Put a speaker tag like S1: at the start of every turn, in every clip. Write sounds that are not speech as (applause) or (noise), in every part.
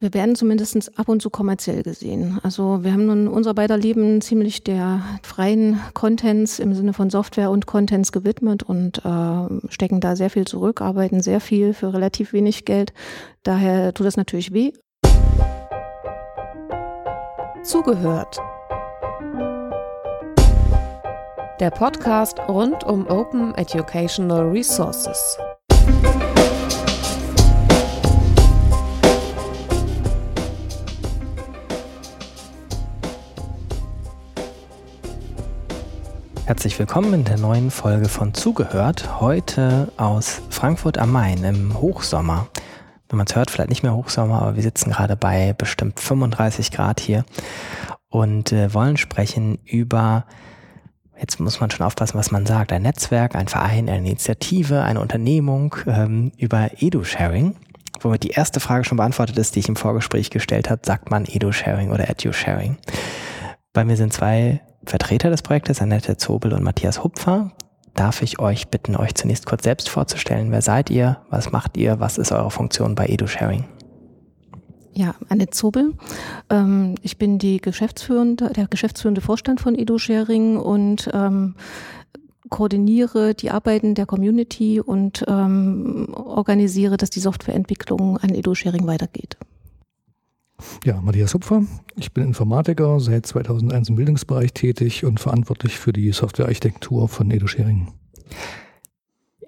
S1: Wir werden zumindest ab und zu kommerziell gesehen. Also wir haben nun unser beider Leben ziemlich der freien Contents im Sinne von Software und Contents gewidmet und äh, stecken da sehr viel zurück, arbeiten sehr viel für relativ wenig Geld. Daher tut das natürlich weh.
S2: Zugehört. Der Podcast rund um Open Educational Resources.
S3: Herzlich willkommen in der neuen Folge von Zugehört. Heute aus Frankfurt am Main im Hochsommer. Wenn man es hört, vielleicht nicht mehr Hochsommer, aber wir sitzen gerade bei bestimmt 35 Grad hier und äh, wollen sprechen über, jetzt muss man schon aufpassen, was man sagt, ein Netzwerk, ein Verein, eine Initiative, eine Unternehmung ähm, über Edu-Sharing. Womit die erste Frage schon beantwortet ist, die ich im Vorgespräch gestellt habe, sagt man Edu-Sharing oder Edu-Sharing. Bei mir sind zwei Vertreter des Projektes, Annette Zobel und Matthias Hupfer. Darf ich euch bitten, euch zunächst kurz selbst vorzustellen? Wer seid ihr? Was macht ihr? Was ist eure Funktion bei EduSharing?
S1: Ja, Annette Zobel. Ähm, ich bin die Geschäftsführende, der geschäftsführende Vorstand von EduSharing und ähm, koordiniere die Arbeiten der Community und ähm, organisiere, dass die Softwareentwicklung an EduSharing weitergeht.
S4: Ja, Matthias Hupfer. Ich bin Informatiker, seit 2001 im Bildungsbereich tätig und verantwortlich für die Softwarearchitektur von EduSharing.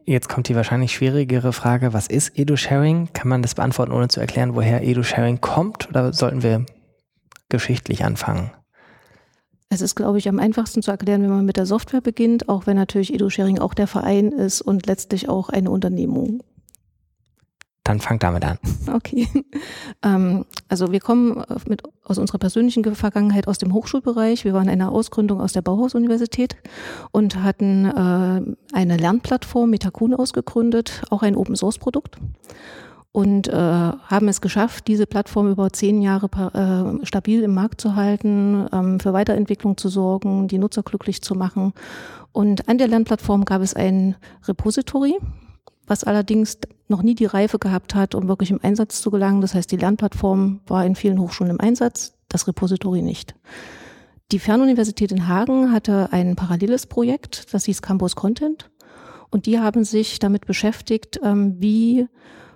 S3: Jetzt kommt die wahrscheinlich schwierigere Frage, was ist EduSharing? Kann man das beantworten, ohne zu erklären, woher EduSharing kommt? Oder sollten wir geschichtlich anfangen?
S1: Es ist, glaube ich, am einfachsten zu erklären, wenn man mit der Software beginnt, auch wenn natürlich EduSharing auch der Verein ist und letztlich auch eine Unternehmung.
S3: Dann fang damit an. (laughs)
S1: Okay. Ähm, also wir kommen mit, aus unserer persönlichen Vergangenheit aus dem Hochschulbereich. Wir waren eine Ausgründung aus der Bauhaus-Universität und hatten äh, eine Lernplattform Metakun ausgegründet, auch ein Open-Source-Produkt und äh, haben es geschafft, diese Plattform über zehn Jahre äh, stabil im Markt zu halten, ähm, für Weiterentwicklung zu sorgen, die Nutzer glücklich zu machen. Und an der Lernplattform gab es ein Repository, was allerdings noch nie die Reife gehabt hat, um wirklich im Einsatz zu gelangen. Das heißt, die Lernplattform war in vielen Hochschulen im Einsatz, das Repository nicht. Die Fernuniversität in Hagen hatte ein paralleles Projekt, das hieß Campus Content. Und die haben sich damit beschäftigt, ähm, wie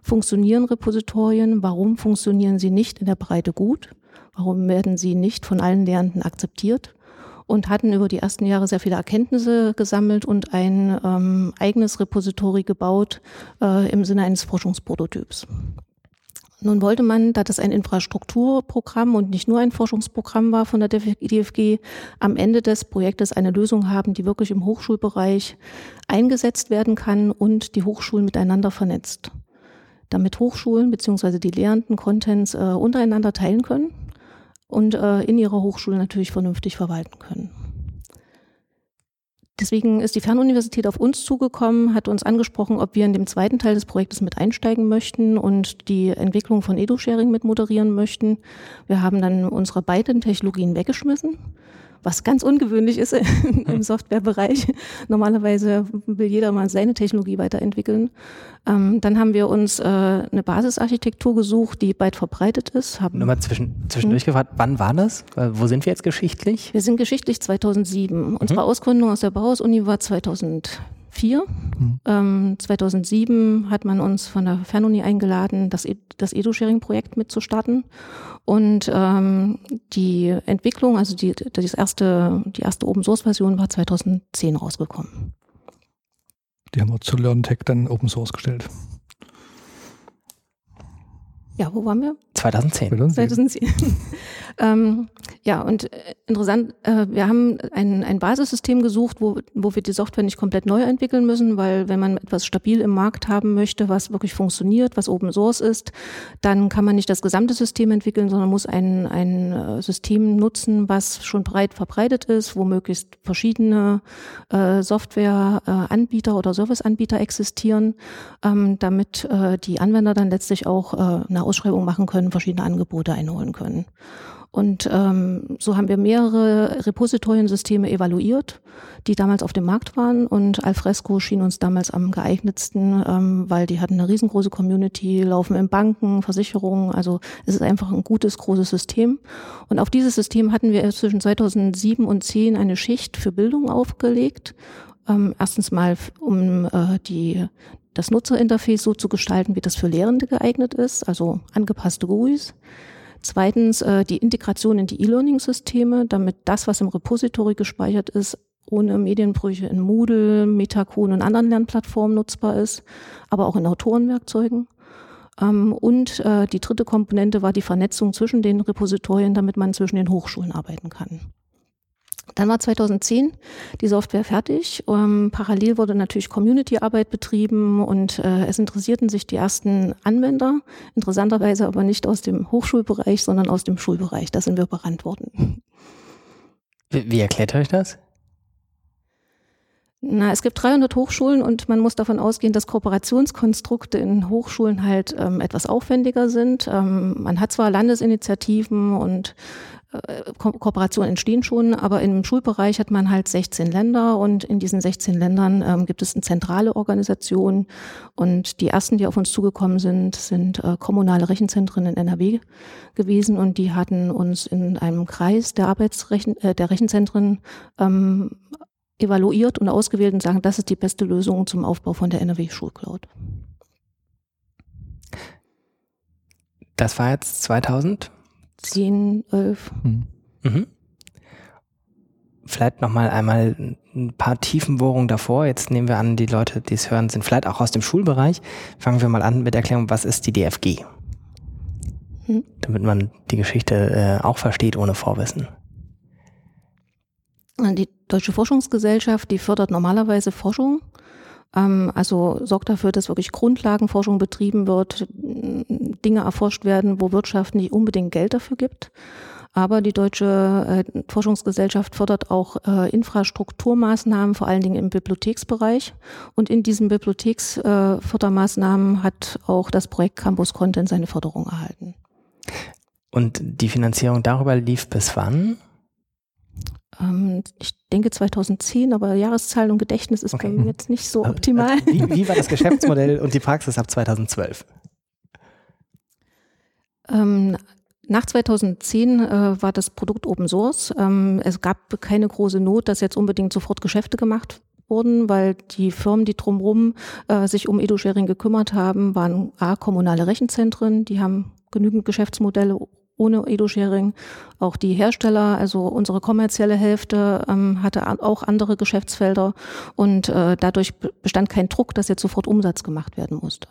S1: funktionieren Repositorien, warum funktionieren sie nicht in der Breite gut, warum werden sie nicht von allen Lehrenden akzeptiert und hatten über die ersten Jahre sehr viele Erkenntnisse gesammelt und ein ähm, eigenes Repository gebaut äh, im Sinne eines Forschungsprototyps. Nun wollte man, da das ein Infrastrukturprogramm und nicht nur ein Forschungsprogramm war von der DFG, am Ende des Projektes eine Lösung haben, die wirklich im Hochschulbereich eingesetzt werden kann und die Hochschulen miteinander vernetzt. Damit Hochschulen bzw. die Lehrenden Contents äh, untereinander teilen können und äh, in ihrer Hochschule natürlich vernünftig verwalten können. Deswegen ist die Fernuniversität auf uns zugekommen, hat uns angesprochen, ob wir in dem zweiten Teil des Projektes mit einsteigen möchten und die Entwicklung von Edu-Sharing mit moderieren möchten. Wir haben dann unsere beiden Technologien weggeschmissen was ganz ungewöhnlich ist (laughs) im Softwarebereich. Normalerweise will jeder mal seine Technologie weiterentwickeln. Ähm, dann haben wir uns äh, eine Basisarchitektur gesucht, die weit verbreitet ist.
S3: Haben Nur mal zwischen, zwischendurch hm. gefragt, wann war das? Wo sind wir jetzt geschichtlich?
S1: Wir sind geschichtlich 2007. Mhm. Unsere Ausgründung aus der Bauhaus-Uni war 2000. 2004. Mhm. Ähm, 2007 hat man uns von der Fernuni eingeladen, das, e das Edu-Sharing-Projekt mitzustarten. Und ähm, die Entwicklung, also die, das erste, die erste Open-Source-Version war 2010 rausgekommen.
S4: Die haben wir zu LearnTech dann Open Source gestellt.
S1: Ja, wo waren wir?
S3: 2010.
S1: 2010. (laughs) ähm, ja, und äh, interessant, äh, wir haben ein, ein Basissystem gesucht, wo, wo wir die Software nicht komplett neu entwickeln müssen, weil wenn man etwas stabil im Markt haben möchte, was wirklich funktioniert, was Open Source ist, dann kann man nicht das gesamte System entwickeln, sondern muss ein, ein äh, System nutzen, was schon breit verbreitet ist, wo möglichst verschiedene äh, Softwareanbieter äh, oder Serviceanbieter existieren, ähm, damit äh, die Anwender dann letztlich auch äh, eine Ausschreibung machen können, verschiedene Angebote einholen können. Und ähm, so haben wir mehrere Repositoriensysteme evaluiert, die damals auf dem Markt waren. Und Alfresco schien uns damals am geeignetsten, ähm, weil die hatten eine riesengroße Community, laufen in Banken, Versicherungen. Also es ist einfach ein gutes, großes System. Und auf dieses System hatten wir zwischen 2007 und 2010 eine Schicht für Bildung aufgelegt. Ähm, erstens mal, um äh, die, das Nutzerinterface so zu gestalten, wie das für Lehrende geeignet ist, also angepasste GUIs. Zweitens äh, die Integration in die E-Learning-Systeme, damit das, was im Repository gespeichert ist, ohne Medienbrüche in Moodle, Metacon und anderen Lernplattformen nutzbar ist, aber auch in Autorenwerkzeugen. Ähm, und äh, die dritte Komponente war die Vernetzung zwischen den Repositorien, damit man zwischen den Hochschulen arbeiten kann. Dann war 2010 die Software fertig. Ähm, parallel wurde natürlich Community-Arbeit betrieben und äh, es interessierten sich die ersten Anwender, interessanterweise aber nicht aus dem Hochschulbereich, sondern aus dem Schulbereich. Da sind wir berannt worden.
S3: Wie, wie erklärt euch das?
S1: Na, es gibt 300 Hochschulen und man muss davon ausgehen, dass Kooperationskonstrukte in Hochschulen halt ähm, etwas aufwendiger sind. Ähm, man hat zwar Landesinitiativen und Ko Kooperationen entstehen schon, aber im Schulbereich hat man halt 16 Länder und in diesen 16 Ländern ähm, gibt es eine zentrale Organisation und die ersten, die auf uns zugekommen sind, sind äh, kommunale Rechenzentren in NRW gewesen und die hatten uns in einem Kreis der Arbeitsrechen äh, der Rechenzentren ähm, evaluiert und ausgewählt und sagen, das ist die beste Lösung zum Aufbau von der NRW Schulcloud.
S3: Das war jetzt 2000?
S1: 10, 11.
S3: Mhm. Mhm. Vielleicht nochmal einmal ein paar Tiefenbohrungen davor. Jetzt nehmen wir an, die Leute, die es hören, sind vielleicht auch aus dem Schulbereich. Fangen wir mal an mit der Erklärung, was ist die DFG? Mhm. Damit man die Geschichte äh, auch versteht ohne Vorwissen.
S1: Die Deutsche Forschungsgesellschaft, die fördert normalerweise Forschung also sorgt dafür, dass wirklich Grundlagenforschung betrieben wird, Dinge erforscht werden, wo Wirtschaft nicht unbedingt Geld dafür gibt. Aber die Deutsche äh, Forschungsgesellschaft fördert auch äh, Infrastrukturmaßnahmen, vor allen Dingen im Bibliotheksbereich. Und in diesen Bibliotheksfördermaßnahmen äh, hat auch das Projekt Campus Content seine Förderung erhalten.
S3: Und die Finanzierung darüber lief bis wann?
S1: Ähm, ich denke 2010, aber Jahreszahlen und Gedächtnis ist okay. bei mir jetzt nicht so optimal.
S3: Wie, wie war das (laughs) Geschäftsmodell und die Praxis ab 2012?
S1: Ähm, nach 2010 äh, war das Produkt Open Source. Ähm, es gab keine große Not, dass jetzt unbedingt sofort Geschäfte gemacht wurden, weil die Firmen, die drumherum äh, sich um Edu-Sharing gekümmert haben, waren A, kommunale Rechenzentren, die haben genügend Geschäftsmodelle ohne Edu-Sharing. Auch die Hersteller, also unsere kommerzielle Hälfte, ähm, hatte auch andere Geschäftsfelder und äh, dadurch bestand kein Druck, dass jetzt sofort Umsatz gemacht werden musste.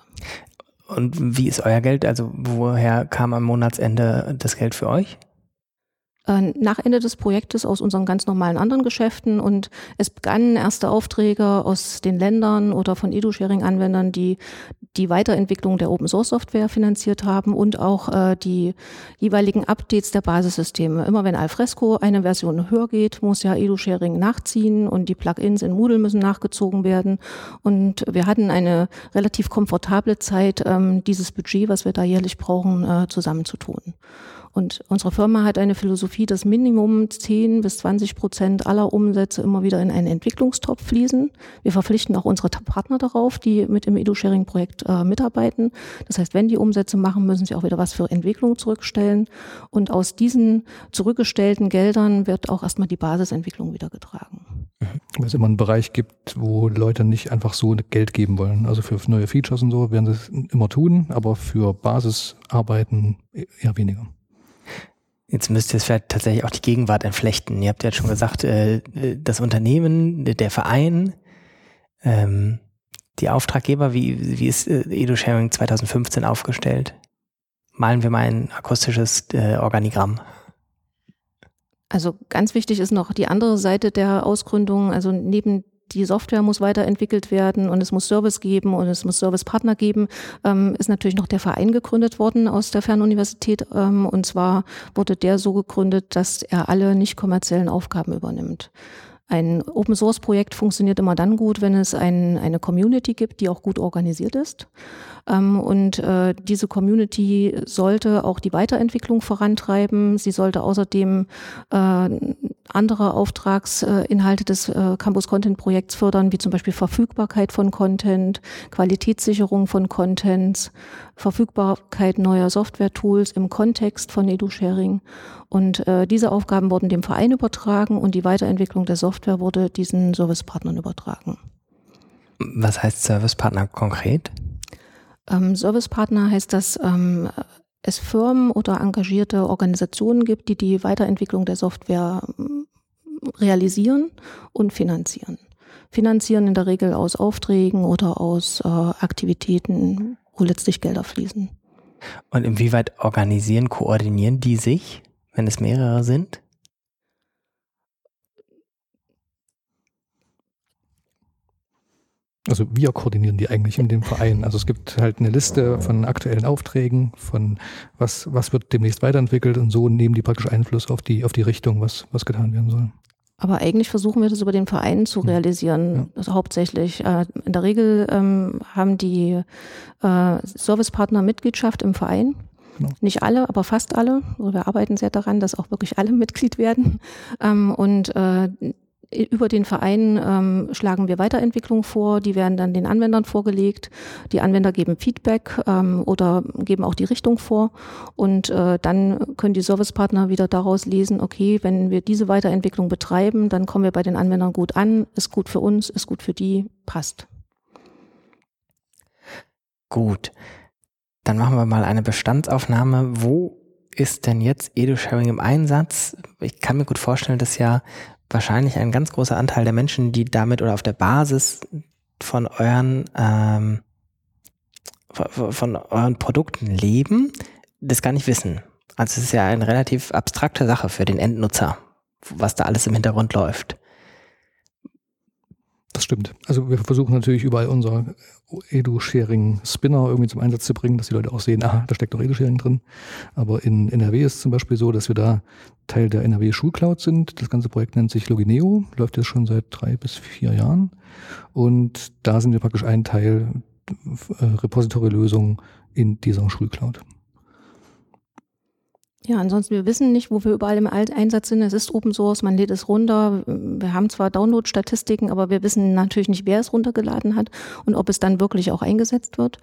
S3: Und wie ist euer Geld? Also woher kam am Monatsende das Geld für euch?
S1: Äh, nach Ende des Projektes aus unseren ganz normalen anderen Geschäften und es begannen erste Aufträge aus den Ländern oder von Edu-Sharing-Anwendern, die die Weiterentwicklung der Open-Source-Software finanziert haben und auch äh, die jeweiligen Updates der Basissysteme. Immer wenn Alfresco eine Version höher geht, muss ja Edu-Sharing nachziehen und die Plugins in Moodle müssen nachgezogen werden und wir hatten eine relativ komfortable Zeit, ähm, dieses Budget, was wir da jährlich brauchen, äh, zusammenzutun. Und unsere Firma hat eine Philosophie, dass Minimum 10 bis 20 Prozent aller Umsätze immer wieder in einen Entwicklungstopf fließen. Wir verpflichten auch unsere Partner darauf, die mit im Edu-Sharing-Projekt äh, mitarbeiten. Das heißt, wenn die Umsätze machen, müssen sie auch wieder was für Entwicklung zurückstellen. Und aus diesen zurückgestellten Geldern wird auch erstmal die Basisentwicklung wieder getragen.
S4: Weil es immer einen Bereich gibt, wo Leute nicht einfach so Geld geben wollen. Also für neue Features und so werden sie es immer tun, aber für Basisarbeiten eher weniger.
S3: Jetzt müsst ihr es vielleicht tatsächlich auch die Gegenwart entflechten. Ihr habt ja schon gesagt, äh, das Unternehmen, der Verein, ähm, die Auftraggeber, wie, wie ist äh, EduSharing 2015 aufgestellt? Malen wir mal ein akustisches äh, Organigramm.
S1: Also ganz wichtig ist noch die andere Seite der Ausgründung. Also neben die Software muss weiterentwickelt werden und es muss Service geben und es muss Servicepartner geben, ähm, ist natürlich noch der Verein gegründet worden aus der Fernuniversität. Ähm, und zwar wurde der so gegründet, dass er alle nicht kommerziellen Aufgaben übernimmt. Ein Open Source Projekt funktioniert immer dann gut, wenn es ein, eine Community gibt, die auch gut organisiert ist. Ähm, und äh, diese Community sollte auch die Weiterentwicklung vorantreiben. Sie sollte außerdem äh, andere Auftragsinhalte des äh, Campus Content Projekts fördern, wie zum Beispiel Verfügbarkeit von Content, Qualitätssicherung von Contents, Verfügbarkeit neuer Software-Tools im Kontext von EduSharing. Und äh, diese Aufgaben wurden dem Verein übertragen und die Weiterentwicklung der Software wurde diesen Servicepartnern übertragen.
S3: Was heißt Servicepartner konkret?
S1: Ähm, Servicepartner heißt, dass ähm, es Firmen oder engagierte Organisationen gibt, die die Weiterentwicklung der Software ähm, realisieren und finanzieren. Finanzieren in der Regel aus Aufträgen oder aus äh, Aktivitäten, wo letztlich Gelder fließen.
S3: Und inwieweit organisieren, koordinieren die sich, wenn es mehrere sind?
S4: Also wir koordinieren die eigentlich in dem Verein. Also es gibt halt eine Liste von aktuellen Aufträgen, von was, was wird demnächst weiterentwickelt und so nehmen die praktisch Einfluss auf die, auf die Richtung, was, was getan werden soll.
S1: Aber eigentlich versuchen wir das über den Verein zu hm. realisieren, ja. also hauptsächlich. Äh, in der Regel ähm, haben die äh, Servicepartner Mitgliedschaft im Verein. Genau. Nicht alle, aber fast alle. Also wir arbeiten sehr daran, dass auch wirklich alle (laughs) Mitglied werden. Ähm, und äh, über den Verein ähm, schlagen wir Weiterentwicklungen vor, die werden dann den Anwendern vorgelegt. Die Anwender geben Feedback ähm, oder geben auch die Richtung vor und äh, dann können die Servicepartner wieder daraus lesen, okay, wenn wir diese Weiterentwicklung betreiben, dann kommen wir bei den Anwendern gut an, ist gut für uns, ist gut für die, passt.
S3: Gut. Dann machen wir mal eine Bestandsaufnahme. Wo ist denn jetzt Edu-Sharing im Einsatz? Ich kann mir gut vorstellen, dass ja wahrscheinlich ein ganz großer Anteil der Menschen, die damit oder auf der Basis von euren ähm, von euren Produkten leben, das gar nicht wissen. Also es ist ja eine relativ abstrakte Sache für den Endnutzer, was da alles im Hintergrund läuft.
S4: Das stimmt. Also wir versuchen natürlich überall unser Edu-Sharing-Spinner irgendwie zum Einsatz zu bringen, dass die Leute auch sehen, aha, da steckt doch Edu-Sharing drin. Aber in NRW ist zum Beispiel so, dass wir da Teil der NRW Schulcloud sind. Das ganze Projekt nennt sich Logineo, läuft jetzt schon seit drei bis vier Jahren. Und da sind wir praktisch ein Teil äh, Repository-Lösung in dieser Schulcloud.
S1: Ja, ansonsten, wir wissen nicht, wo wir überall im Einsatz sind. Es ist Open Source, man lädt es runter. Wir haben zwar Download-Statistiken, aber wir wissen natürlich nicht, wer es runtergeladen hat und ob es dann wirklich auch eingesetzt wird.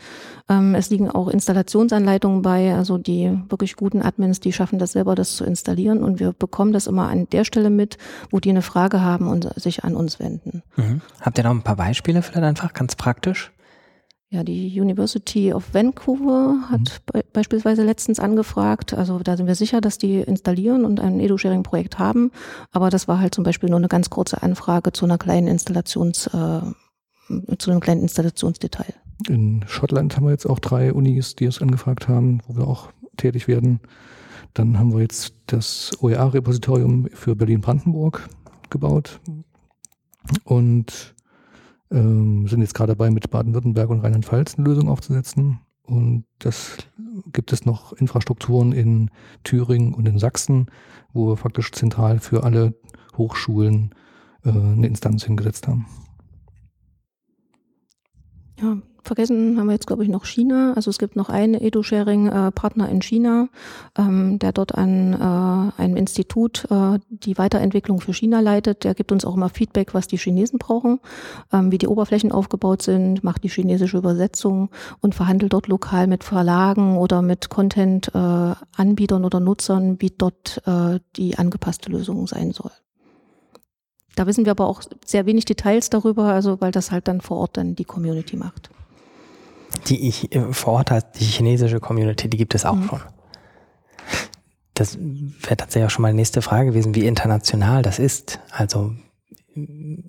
S1: Ähm, es liegen auch Installationsanleitungen bei, also die wirklich guten Admins, die schaffen das selber, das zu installieren und wir bekommen das immer an der Stelle mit, wo die eine Frage haben und sich an uns wenden.
S3: Mhm. Habt ihr noch ein paar Beispiele vielleicht einfach, ganz praktisch?
S1: Ja, die University of Vancouver hat mhm. be beispielsweise letztens angefragt. Also da sind wir sicher, dass die installieren und ein Edu-Sharing-Projekt haben. Aber das war halt zum Beispiel nur eine ganz kurze Anfrage zu einer kleinen Installations, äh, zu einem kleinen Installationsdetail.
S4: In Schottland haben wir jetzt auch drei Unis, die es angefragt haben, wo wir auch tätig werden. Dann haben wir jetzt das OER-Repositorium für Berlin-Brandenburg gebaut. Und ähm, sind jetzt gerade dabei, mit Baden-Württemberg und Rheinland-Pfalz eine Lösung aufzusetzen. Und das gibt es noch Infrastrukturen in Thüringen und in Sachsen, wo wir faktisch zentral für alle Hochschulen äh, eine Instanz hingesetzt haben.
S1: Ja, vergessen haben wir jetzt, glaube ich, noch China. Also es gibt noch einen Edu-Sharing-Partner in China, ähm, der dort an äh, einem Institut äh, die Weiterentwicklung für China leitet. Der gibt uns auch immer Feedback, was die Chinesen brauchen, ähm, wie die Oberflächen aufgebaut sind, macht die chinesische Übersetzung und verhandelt dort lokal mit Verlagen oder mit Content-Anbietern äh, oder Nutzern, wie dort äh, die angepasste Lösung sein soll. Da wissen wir aber auch sehr wenig Details darüber, also weil das halt dann vor Ort dann die Community macht.
S3: Die ich äh, vor Ort hat, die chinesische Community, die gibt es auch mhm. schon. Das wäre tatsächlich auch schon mal die nächste Frage gewesen, wie international das ist. Also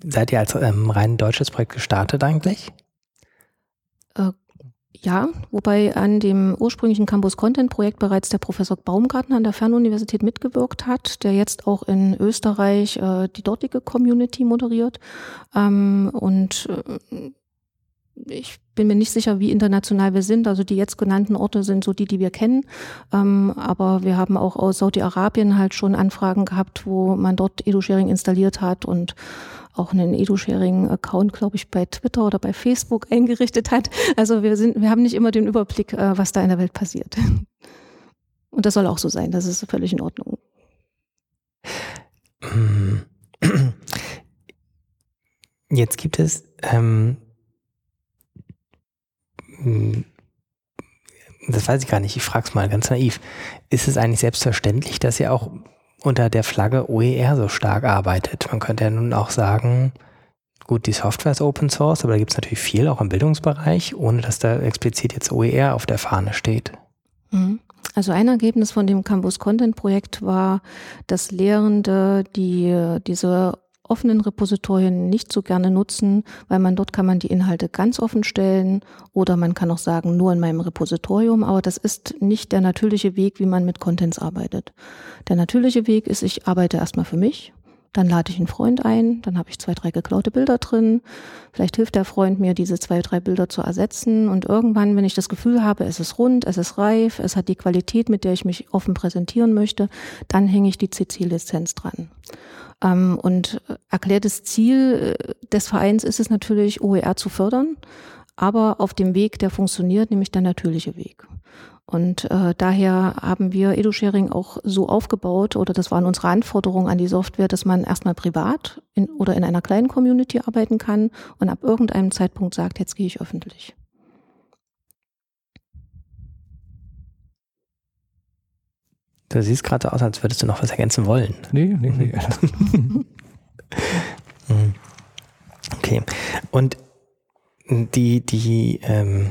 S3: seid ihr als ähm, rein deutsches Projekt gestartet eigentlich?
S1: Äh, ja, wobei an dem ursprünglichen Campus Content Projekt bereits der Professor Baumgartner an der Fernuniversität mitgewirkt hat, der jetzt auch in Österreich äh, die dortige Community moderiert. Ähm, und äh, ich bin mir nicht sicher, wie international wir sind. Also die jetzt genannten Orte sind so die, die wir kennen. Ähm, aber wir haben auch aus Saudi-Arabien halt schon Anfragen gehabt, wo man dort EduSharing installiert hat und auch einen EduSharing-Account, glaube ich, bei Twitter oder bei Facebook (laughs) eingerichtet hat. Also wir sind, wir haben nicht immer den Überblick, äh, was da in der Welt passiert. (laughs) Und das soll auch so sein. Das ist völlig in Ordnung. (clears throat)
S3: Jetzt gibt es ähm, das weiß ich gar nicht, ich frage es mal ganz naiv. Ist es eigentlich selbstverständlich, dass ihr auch unter der Flagge OER so stark arbeitet? Man könnte ja nun auch sagen, gut, die Software ist Open Source, aber da gibt es natürlich viel auch im Bildungsbereich, ohne dass da explizit jetzt OER auf der Fahne steht.
S1: Mhm. Also ein Ergebnis von dem Campus Content Projekt war, dass Lehrende die diese offenen Repositorien nicht so gerne nutzen, weil man dort kann man die Inhalte ganz offen stellen oder man kann auch sagen, nur in meinem Repositorium, aber das ist nicht der natürliche Weg, wie man mit Contents arbeitet. Der natürliche Weg ist, ich arbeite erstmal für mich, dann lade ich einen Freund ein, dann habe ich zwei, drei geklaute Bilder drin. Vielleicht hilft der Freund mir, diese zwei, drei Bilder zu ersetzen. Und irgendwann, wenn ich das Gefühl habe, es ist rund, es ist reif, es hat die Qualität, mit der ich mich offen präsentieren möchte, dann hänge ich die CC-Lizenz dran. Ähm, und erklärtes Ziel äh, des Vereins ist es natürlich, OER zu fördern, aber auf dem Weg, der funktioniert, nämlich der natürliche Weg. Und äh, daher haben wir EduSharing auch so aufgebaut, oder das waren unsere Anforderungen an die Software, dass man erstmal privat in, oder in einer kleinen Community arbeiten kann und ab irgendeinem Zeitpunkt sagt, jetzt gehe ich öffentlich.
S3: Du siehst gerade so aus, als würdest du noch was ergänzen wollen.
S4: Nee, nee, nee. (laughs)
S3: Mhm. okay. Und die, die ähm,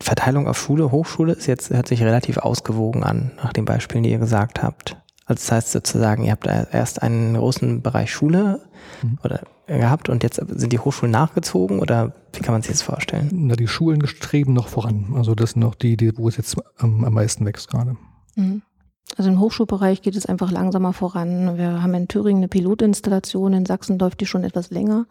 S3: Verteilung auf Schule, Hochschule ist jetzt, hört sich relativ ausgewogen an, nach den Beispielen, die ihr gesagt habt. Also das heißt sozusagen, ihr habt erst einen großen Bereich Schule mhm. oder gehabt und jetzt sind die Hochschulen nachgezogen oder wie kann man sich das vorstellen?
S4: Na, die Schulen streben noch voran. Also das sind noch die, die wo es jetzt am, am meisten wächst gerade. Mhm.
S1: Also im Hochschulbereich geht es einfach langsamer voran. Wir haben in Thüringen eine Pilotinstallation, in Sachsen läuft die schon etwas länger.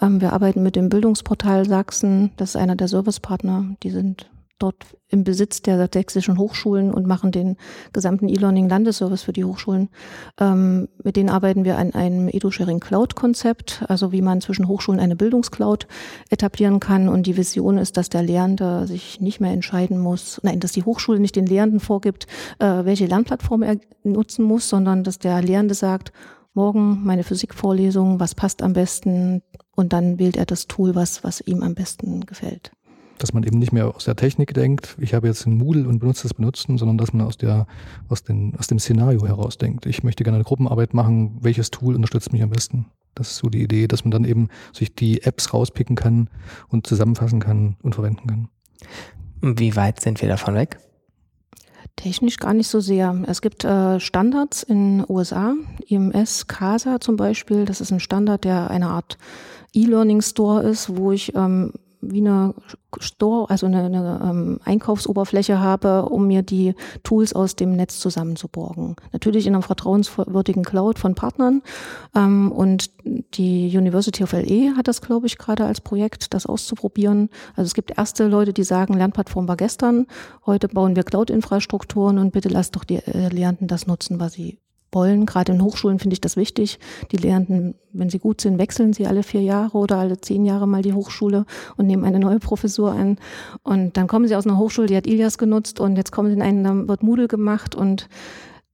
S1: Ähm, wir arbeiten mit dem Bildungsportal Sachsen, das ist einer der Servicepartner, die sind dort im Besitz der sächsischen Hochschulen und machen den gesamten E-Learning-Landesservice für die Hochschulen. Ähm, mit denen arbeiten wir an einem EduSharing Cloud-Konzept, also wie man zwischen Hochschulen eine Bildungscloud etablieren kann. Und die Vision ist, dass der Lehrende sich nicht mehr entscheiden muss, nein, dass die Hochschule nicht den Lehrenden vorgibt, äh, welche Lernplattform er nutzen muss, sondern dass der Lehrende sagt, morgen meine Physikvorlesung, was passt am besten? Und dann wählt er das Tool, was, was ihm am besten gefällt
S4: dass man eben nicht mehr aus der Technik denkt, ich habe jetzt ein Moodle und benutze das benutzen, sondern dass man aus der, aus den, aus dem Szenario heraus denkt. Ich möchte gerne eine Gruppenarbeit machen, welches Tool unterstützt mich am besten? Das ist so die Idee, dass man dann eben sich die Apps rauspicken kann und zusammenfassen kann und verwenden kann.
S3: Wie weit sind wir davon weg?
S1: Technisch gar nicht so sehr. Es gibt äh, Standards in USA, IMS CASA zum Beispiel. Das ist ein Standard, der eine Art E-Learning Store ist, wo ich ähm, wie eine Store, also eine, eine ähm, Einkaufsoberfläche habe, um mir die Tools aus dem Netz zusammenzuborgen. Natürlich in einer vertrauenswürdigen Cloud von Partnern. Ähm, und die University of LE hat das, glaube ich, gerade als Projekt, das auszuprobieren. Also es gibt erste Leute, die sagen, Lernplattform war gestern. Heute bauen wir Cloud-Infrastrukturen und bitte lasst doch die äh, Lehrenden das nutzen, was sie wollen. Gerade in Hochschulen finde ich das wichtig. Die Lehrenden, wenn sie gut sind, wechseln sie alle vier Jahre oder alle zehn Jahre mal die Hochschule und nehmen eine neue Professur an. Und dann kommen sie aus einer Hochschule, die hat Ilias genutzt und jetzt kommen sie in einen, dann wird Moodle gemacht und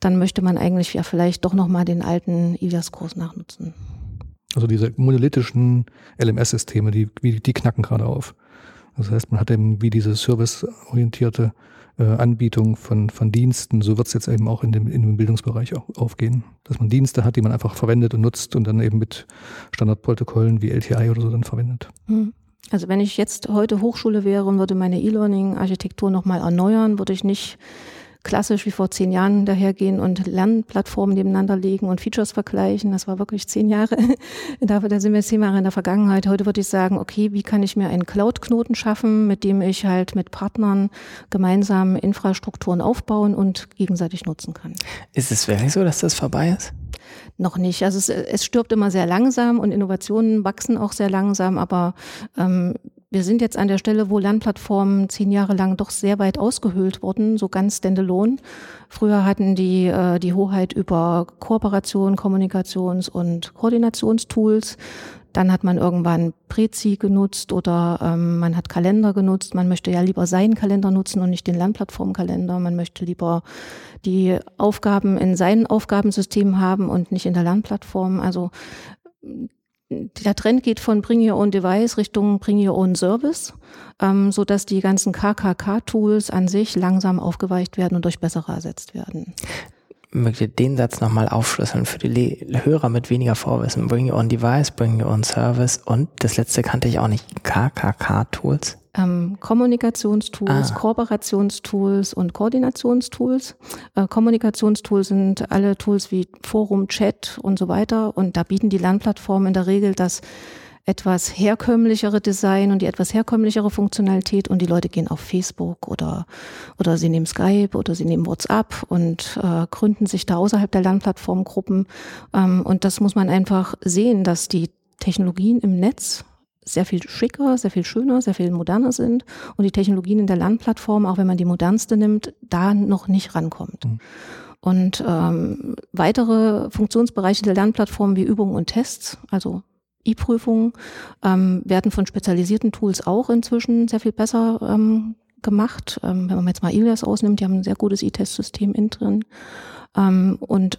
S1: dann möchte man eigentlich ja vielleicht doch nochmal den alten Ilias-Kurs nachnutzen.
S4: Also diese monolithischen LMS-Systeme, die, die knacken gerade auf. Das heißt, man hat eben wie diese serviceorientierte äh, Anbietung von, von Diensten, so wird es jetzt eben auch in dem, in dem Bildungsbereich auch aufgehen. Dass man Dienste hat, die man einfach verwendet und nutzt und dann eben mit Standardprotokollen wie LTI oder so dann verwendet.
S1: Hm. Also wenn ich jetzt heute Hochschule wäre und würde meine E-Learning-Architektur nochmal erneuern, würde ich nicht klassisch wie vor zehn Jahren dahergehen und Lernplattformen nebeneinander legen und Features vergleichen. Das war wirklich zehn Jahre. (laughs) da, da sind wir zehn Jahre in der Vergangenheit. Heute würde ich sagen, okay, wie kann ich mir einen Cloud-Knoten schaffen, mit dem ich halt mit Partnern gemeinsam Infrastrukturen aufbauen und gegenseitig nutzen kann.
S3: Ist es wirklich so, dass das vorbei ist?
S1: Noch nicht. Also es, es stirbt immer sehr langsam und Innovationen wachsen auch sehr langsam, aber ähm, wir sind jetzt an der Stelle, wo Lernplattformen zehn Jahre lang doch sehr weit ausgehöhlt wurden, so ganz standalone. Früher hatten die äh, die Hoheit über Kooperation, Kommunikations- und Koordinationstools. Dann hat man irgendwann Prezi genutzt oder ähm, man hat Kalender genutzt. Man möchte ja lieber seinen Kalender nutzen und nicht den Lernplattformkalender. Man möchte lieber die Aufgaben in seinem Aufgabensystem haben und nicht in der Lernplattform. Also der Trend geht von Bring Your Own Device Richtung Bring Your Own Service, ähm, so dass die ganzen KKK-Tools an sich langsam aufgeweicht werden und durch bessere ersetzt werden.
S3: Möchte den Satz nochmal aufschlüsseln für die Le Hörer mit weniger Vorwissen. Bring Your Own Device, Bring Your Own Service und das letzte kannte ich auch nicht, KKK-Tools
S1: ähm, Kommunikationstools, ah. Kooperationstools und Koordinationstools. Äh, Kommunikationstools sind alle Tools wie Forum, Chat und so weiter. Und da bieten die Lernplattformen in der Regel das etwas herkömmlichere Design und die etwas herkömmlichere Funktionalität und die Leute gehen auf Facebook oder, oder sie nehmen Skype oder sie nehmen WhatsApp und äh, gründen sich da außerhalb der Lernplattform Gruppen. Ähm, und das muss man einfach sehen, dass die Technologien im Netz sehr viel schicker, sehr viel schöner, sehr viel moderner sind und die Technologien in der Lernplattform, auch wenn man die modernste nimmt, da noch nicht rankommt. Mhm. Und ähm, weitere Funktionsbereiche der Lernplattform wie Übungen und Tests, also E-Prüfungen, ähm, werden von spezialisierten Tools auch inzwischen sehr viel besser ähm, gemacht. Ähm, wenn man jetzt mal Ilias ausnimmt, die haben ein sehr gutes E-Test-System in drin. Ähm, und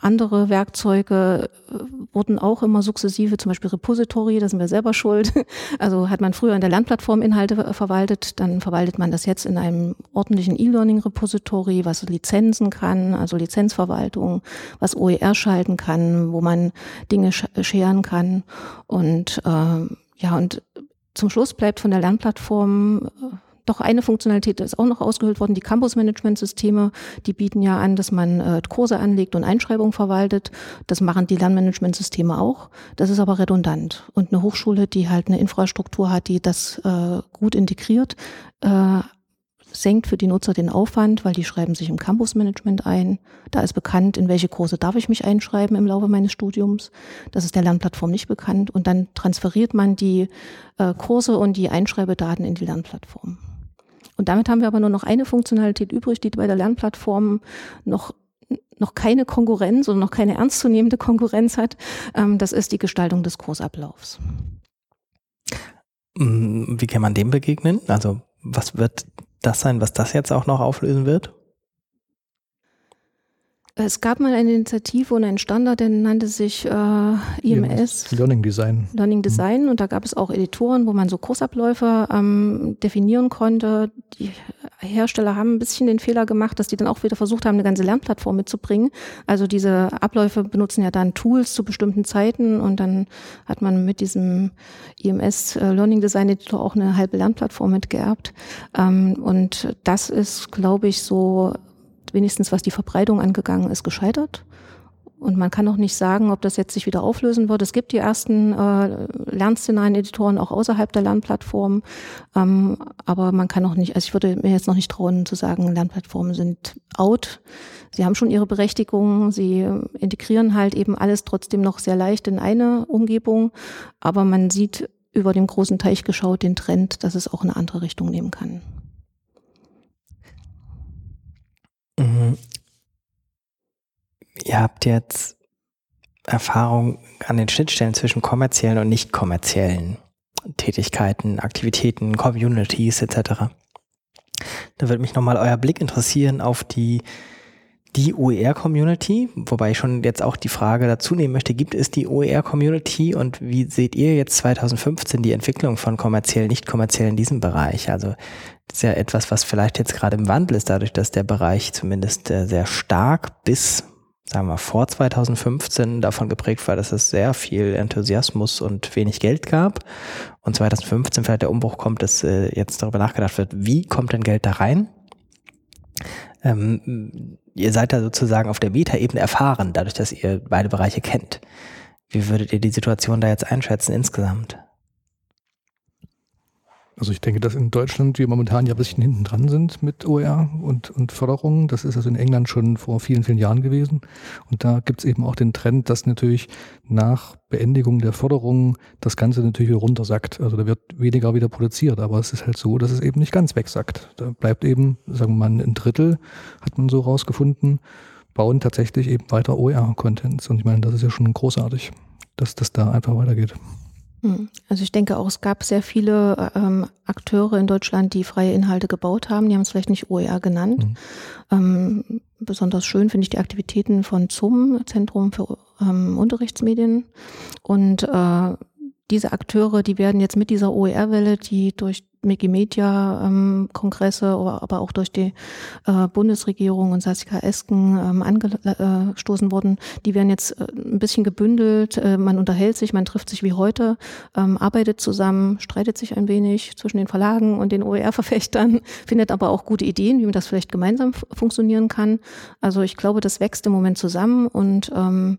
S1: andere Werkzeuge äh, wurden auch immer sukzessive, zum Beispiel Repository, da sind wir selber schuld. (laughs) Also hat man früher in der Lernplattform Inhalte verwaltet, dann verwaltet man das jetzt in einem ordentlichen E-Learning-Repository, was Lizenzen kann, also Lizenzverwaltung, was OER schalten kann, wo man Dinge scheren kann. Und äh, ja, und zum Schluss bleibt von der Lernplattform äh, doch eine Funktionalität ist auch noch ausgehöhlt worden, die Campus-Management-Systeme, die bieten ja an, dass man äh, Kurse anlegt und Einschreibungen verwaltet. Das machen die Lernmanagement-Systeme auch. Das ist aber redundant. Und eine Hochschule, die halt eine Infrastruktur hat, die das äh, gut integriert, äh, senkt für die Nutzer den Aufwand, weil die schreiben sich im Campusmanagement ein. Da ist bekannt, in welche Kurse darf ich mich einschreiben im Laufe meines Studiums. Das ist der Lernplattform nicht bekannt. Und dann transferiert man die äh, Kurse und die Einschreibedaten in die Lernplattform. Und damit haben wir aber nur noch eine Funktionalität übrig, die bei der Lernplattform noch noch keine Konkurrenz oder noch keine ernstzunehmende Konkurrenz hat. Ähm, das ist die Gestaltung des Kursablaufs.
S3: Mm, wie kann man dem begegnen? Also was wird das sein, was das jetzt auch noch auflösen wird?
S1: Es gab mal eine Initiative und ein Standard, der nannte sich äh, IMS.
S4: Learning Design.
S1: Learning. Design. Mhm. Und da gab es auch Editoren, wo man so Kursabläufe ähm, definieren konnte. Die Hersteller haben ein bisschen den Fehler gemacht, dass die dann auch wieder versucht haben, eine ganze Lernplattform mitzubringen. Also diese Abläufe benutzen ja dann Tools zu bestimmten Zeiten und dann hat man mit diesem IMS äh, Learning Design Editor auch eine halbe Lernplattform mitgeerbt. Ähm, und das ist, glaube ich, so wenigstens was die Verbreitung angegangen ist, gescheitert. Und man kann auch nicht sagen, ob das jetzt sich wieder auflösen wird. Es gibt die ersten äh, Lernszenarien-Editoren auch außerhalb der Lernplattform. Ähm, aber man kann auch nicht, also ich würde mir jetzt noch nicht trauen zu sagen, Lernplattformen sind out. Sie haben schon ihre Berechtigung. Sie integrieren halt eben alles trotzdem noch sehr leicht in eine Umgebung. Aber man sieht über dem großen Teich geschaut den Trend, dass es auch eine andere Richtung nehmen kann.
S3: Ihr habt jetzt Erfahrung an den Schnittstellen zwischen kommerziellen und nicht kommerziellen Tätigkeiten, Aktivitäten, Communities etc. Da würde mich nochmal euer Blick interessieren auf die, die OER-Community, wobei ich schon jetzt auch die Frage dazu nehmen möchte, gibt es die OER-Community und wie seht ihr jetzt 2015 die Entwicklung von kommerziell, nicht kommerziell in diesem Bereich? Also das ist ja etwas, was vielleicht jetzt gerade im Wandel ist, dadurch, dass der Bereich zumindest äh, sehr stark bis, sagen wir, vor 2015 davon geprägt war, dass es sehr viel Enthusiasmus und wenig Geld gab. Und 2015 vielleicht der Umbruch kommt, dass äh, jetzt darüber nachgedacht wird, wie kommt denn Geld da rein? Ähm, ihr seid da sozusagen auf der Meta-Ebene erfahren, dadurch, dass ihr beide Bereiche kennt. Wie würdet ihr die Situation da jetzt einschätzen insgesamt?
S4: Also ich denke, dass in Deutschland wir momentan ja ein bisschen hinten dran sind mit OER und, und Förderung. Das ist also in England schon vor vielen, vielen Jahren gewesen. Und da gibt es eben auch den Trend, dass natürlich nach Beendigung der Förderung das Ganze natürlich wieder runtersackt. Also da wird weniger wieder produziert, aber es ist halt so, dass es eben nicht ganz wegsackt. Da bleibt eben, sagen wir mal, ein Drittel, hat man so rausgefunden, bauen tatsächlich eben weiter OER-Contents. Und ich meine, das ist ja schon großartig, dass das da einfach weitergeht.
S1: Hm. Also ich denke auch, es gab sehr viele ähm, Akteure in Deutschland, die freie Inhalte gebaut haben. Die haben es vielleicht nicht OER genannt. Mhm. Ähm, besonders schön finde ich die Aktivitäten von ZUM, Zentrum für ähm, Unterrichtsmedien. Und äh, diese Akteure, die werden jetzt mit dieser OER-Welle, die durch Wikimedia-Kongresse, ähm, aber auch durch die äh, Bundesregierung und Saskia Esken ähm, angestoßen worden. Die werden jetzt äh, ein bisschen gebündelt. Äh, man unterhält sich, man trifft sich wie heute, ähm, arbeitet zusammen, streitet sich ein wenig zwischen den Verlagen und den OER-Verfechtern, (laughs) findet aber auch gute Ideen, wie man das vielleicht gemeinsam funktionieren kann. Also ich glaube, das wächst im Moment zusammen und ähm,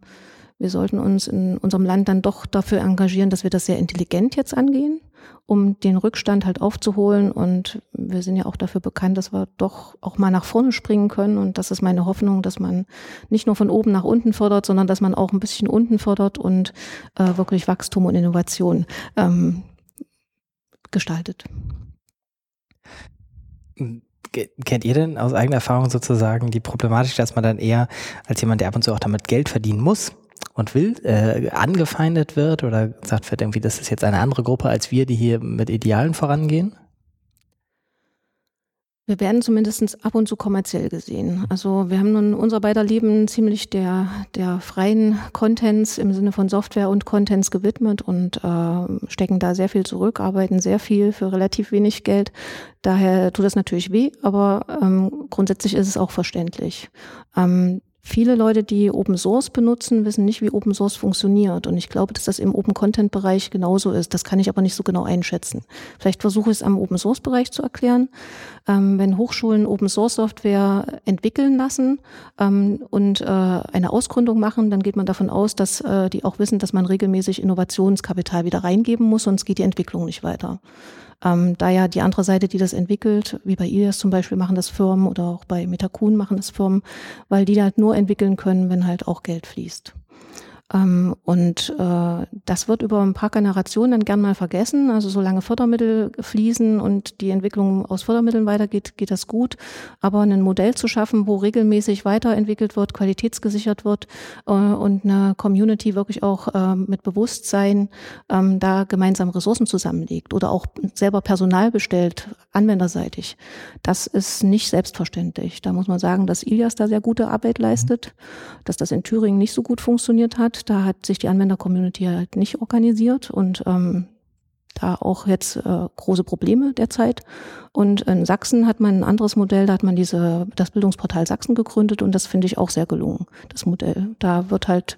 S1: wir sollten uns in unserem Land dann doch dafür engagieren, dass wir das sehr intelligent jetzt angehen, um den Rückstand halt aufzuholen. Und wir sind ja auch dafür bekannt, dass wir doch auch mal nach vorne springen können. Und das ist meine Hoffnung, dass man nicht nur von oben nach unten fördert, sondern dass man auch ein bisschen unten fördert und äh, wirklich Wachstum und Innovation ähm, gestaltet.
S3: Kennt ihr denn aus eigener Erfahrung sozusagen die Problematik, dass man dann eher als jemand, der ab und zu auch damit Geld verdienen muss, und will, äh, angefeindet wird oder gesagt wird irgendwie, das ist jetzt eine andere Gruppe als wir, die hier mit Idealen vorangehen?
S1: Wir werden zumindest ab und zu kommerziell gesehen. Also wir haben nun unser beider Leben ziemlich der, der freien Contents im Sinne von Software und Contents gewidmet und äh, stecken da sehr viel zurück, arbeiten sehr viel für relativ wenig Geld. Daher tut das natürlich weh, aber ähm, grundsätzlich ist es auch verständlich. Ähm, Viele Leute, die Open Source benutzen, wissen nicht, wie Open Source funktioniert. Und ich glaube, dass das im Open Content Bereich genauso ist. Das kann ich aber nicht so genau einschätzen. Vielleicht versuche ich es am Open Source Bereich zu erklären. Ähm, wenn Hochschulen Open Source Software entwickeln lassen ähm, und äh, eine Ausgründung machen, dann geht man davon aus, dass äh, die auch wissen, dass man regelmäßig Innovationskapital wieder reingeben muss, sonst geht die Entwicklung nicht weiter. Ähm, da ja die andere Seite, die das entwickelt, wie bei Ilias zum Beispiel, machen das Firmen oder auch bei Metakun machen das Firmen, weil die halt nur entwickeln können, wenn halt auch Geld fließt. Ähm, und äh, das wird über ein paar Generationen dann gern mal vergessen. Also solange Fördermittel fließen und die Entwicklung aus Fördermitteln weitergeht, geht das gut. Aber ein Modell zu schaffen, wo regelmäßig weiterentwickelt wird, qualitätsgesichert wird äh, und eine Community wirklich auch äh, mit Bewusstsein ähm, da gemeinsam Ressourcen zusammenlegt oder auch selber Personal bestellt, anwenderseitig. Das ist nicht selbstverständlich. Da muss man sagen, dass Ilias da sehr gute Arbeit leistet, dass das in Thüringen nicht so gut funktioniert hat da hat sich die Anwender-Community halt nicht organisiert und ähm, da auch jetzt äh, große Probleme derzeit. Und in Sachsen hat man ein anderes Modell, da hat man diese, das Bildungsportal Sachsen gegründet und das finde ich auch sehr gelungen, das Modell. Da wird halt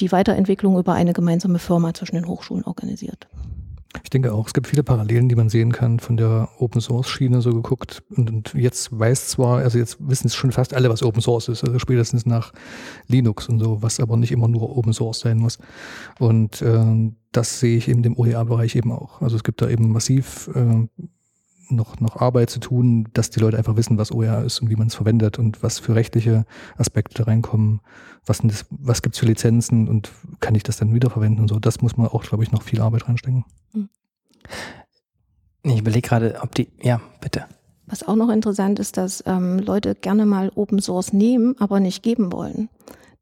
S1: die Weiterentwicklung über eine gemeinsame Firma zwischen den Hochschulen organisiert.
S4: Ich denke auch, es gibt viele Parallelen, die man sehen kann von der Open Source Schiene so geguckt. Und, und jetzt weiß zwar, also jetzt wissen es schon fast alle, was Open Source ist, also spätestens nach Linux und so, was aber nicht immer nur Open Source sein muss. Und äh, das sehe ich in dem OER-Bereich eben auch. Also es gibt da eben massiv äh, noch, noch Arbeit zu tun, dass die Leute einfach wissen, was OER ist und wie man es verwendet und was für rechtliche Aspekte da reinkommen, was, was gibt es für Lizenzen und kann ich das dann wiederverwenden und so. Das muss man auch, glaube ich, noch viel Arbeit reinstecken. Hm.
S3: Ich überlege gerade, ob die, ja, bitte.
S1: Was auch noch interessant ist, dass ähm, Leute gerne mal Open Source nehmen, aber nicht geben wollen.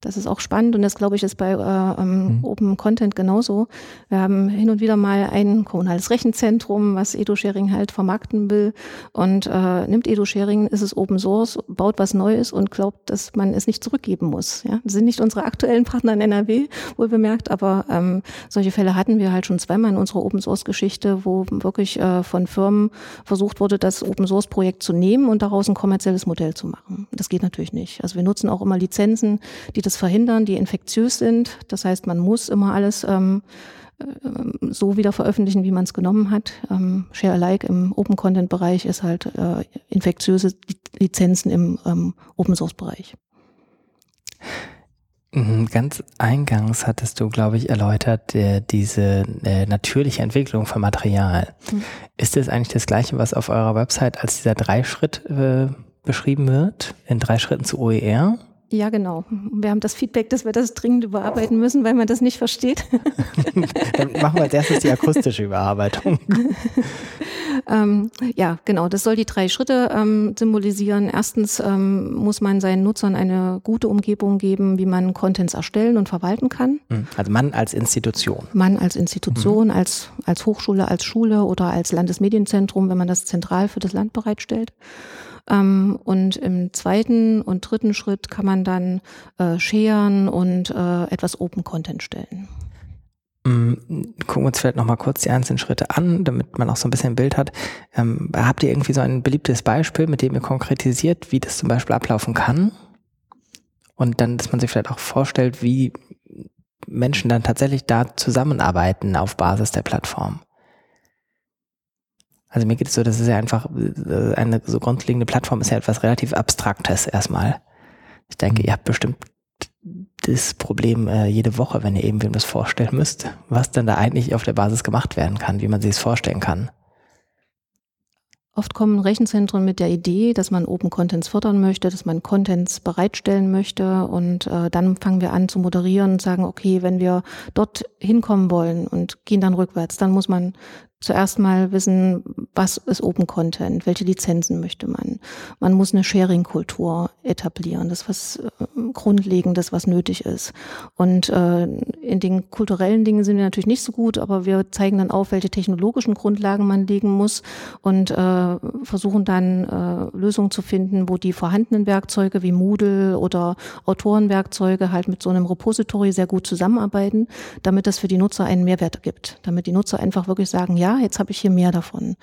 S1: Das ist auch spannend und das glaube ich ist bei äh, ähm, mhm. Open Content genauso. Wir haben hin und wieder mal ein kommunales Rechenzentrum, was Edu-Sharing halt vermarkten will und äh, nimmt Edu-Sharing, ist es Open Source, baut was Neues und glaubt, dass man es nicht zurückgeben muss. Ja, das sind nicht unsere aktuellen Partner in NRW, wohl bemerkt, aber ähm, solche Fälle hatten wir halt schon zweimal in unserer Open Source Geschichte, wo wirklich äh, von Firmen versucht wurde, das Open Source Projekt zu nehmen und daraus ein kommerzielles Modell zu machen. Das geht natürlich nicht. Also wir nutzen auch immer Lizenzen, die das verhindern, die infektiös sind. Das heißt, man muss immer alles ähm, äh, so wieder veröffentlichen, wie man es genommen hat. Ähm, Share Alike im Open Content Bereich ist halt äh, infektiöse Lizenzen im ähm, Open Source Bereich.
S3: Mhm, ganz eingangs hattest du, glaube ich, erläutert, äh, diese äh, natürliche Entwicklung von Material. Mhm. Ist das eigentlich das Gleiche, was auf eurer Website als dieser Dreischritt äh, beschrieben wird? In drei Schritten zu OER?
S1: Ja, genau. Wir haben das Feedback, dass wir das dringend überarbeiten müssen, weil man das nicht versteht. (laughs)
S3: Dann machen wir als erstes die akustische Überarbeitung. (laughs)
S1: ähm, ja, genau. Das soll die drei Schritte ähm, symbolisieren. Erstens ähm, muss man seinen Nutzern eine gute Umgebung geben, wie man Contents erstellen und verwalten kann.
S3: Hm, also man als Institution.
S1: Man als Institution, mhm. als, als Hochschule, als Schule oder als Landesmedienzentrum, wenn man das zentral für das Land bereitstellt. Ähm, und im zweiten und dritten Schritt kann man dann äh, scheren und äh, etwas Open Content stellen.
S3: Mm, gucken wir uns vielleicht nochmal kurz die einzelnen Schritte an, damit man auch so ein bisschen ein Bild hat. Ähm, habt ihr irgendwie so ein beliebtes Beispiel, mit dem ihr konkretisiert, wie das zum Beispiel ablaufen kann? Und dann, dass man sich vielleicht auch vorstellt, wie Menschen dann tatsächlich da zusammenarbeiten auf Basis der Plattform. Also mir geht es so, das ist ja einfach, äh, eine so grundlegende Plattform ist ja etwas relativ Abstraktes erstmal. Ich denke, ihr habt bestimmt das Problem äh, jede Woche, wenn ihr eben wem das vorstellen müsst, was dann da eigentlich auf der Basis gemacht werden kann, wie man sich es vorstellen kann.
S1: Oft kommen Rechenzentren mit der Idee, dass man Open Contents fördern möchte, dass man Contents bereitstellen möchte und äh, dann fangen wir an zu moderieren und sagen, okay, wenn wir dort hinkommen wollen und gehen dann rückwärts, dann muss man zuerst mal wissen, was ist Open Content, welche Lizenzen möchte man. Man muss eine Sharing-Kultur etablieren, das ist was äh, Grundlegendes, was nötig ist. Und äh, in den kulturellen Dingen sind wir natürlich nicht so gut, aber wir zeigen dann auf, welche technologischen Grundlagen man legen muss und äh, versuchen dann äh, Lösungen zu finden, wo die vorhandenen Werkzeuge wie Moodle oder Autorenwerkzeuge halt mit so einem Repository sehr gut zusammenarbeiten, damit das für die Nutzer einen Mehrwert gibt, damit die Nutzer einfach wirklich sagen, ja, ja, jetzt habe ich hier mehr davon.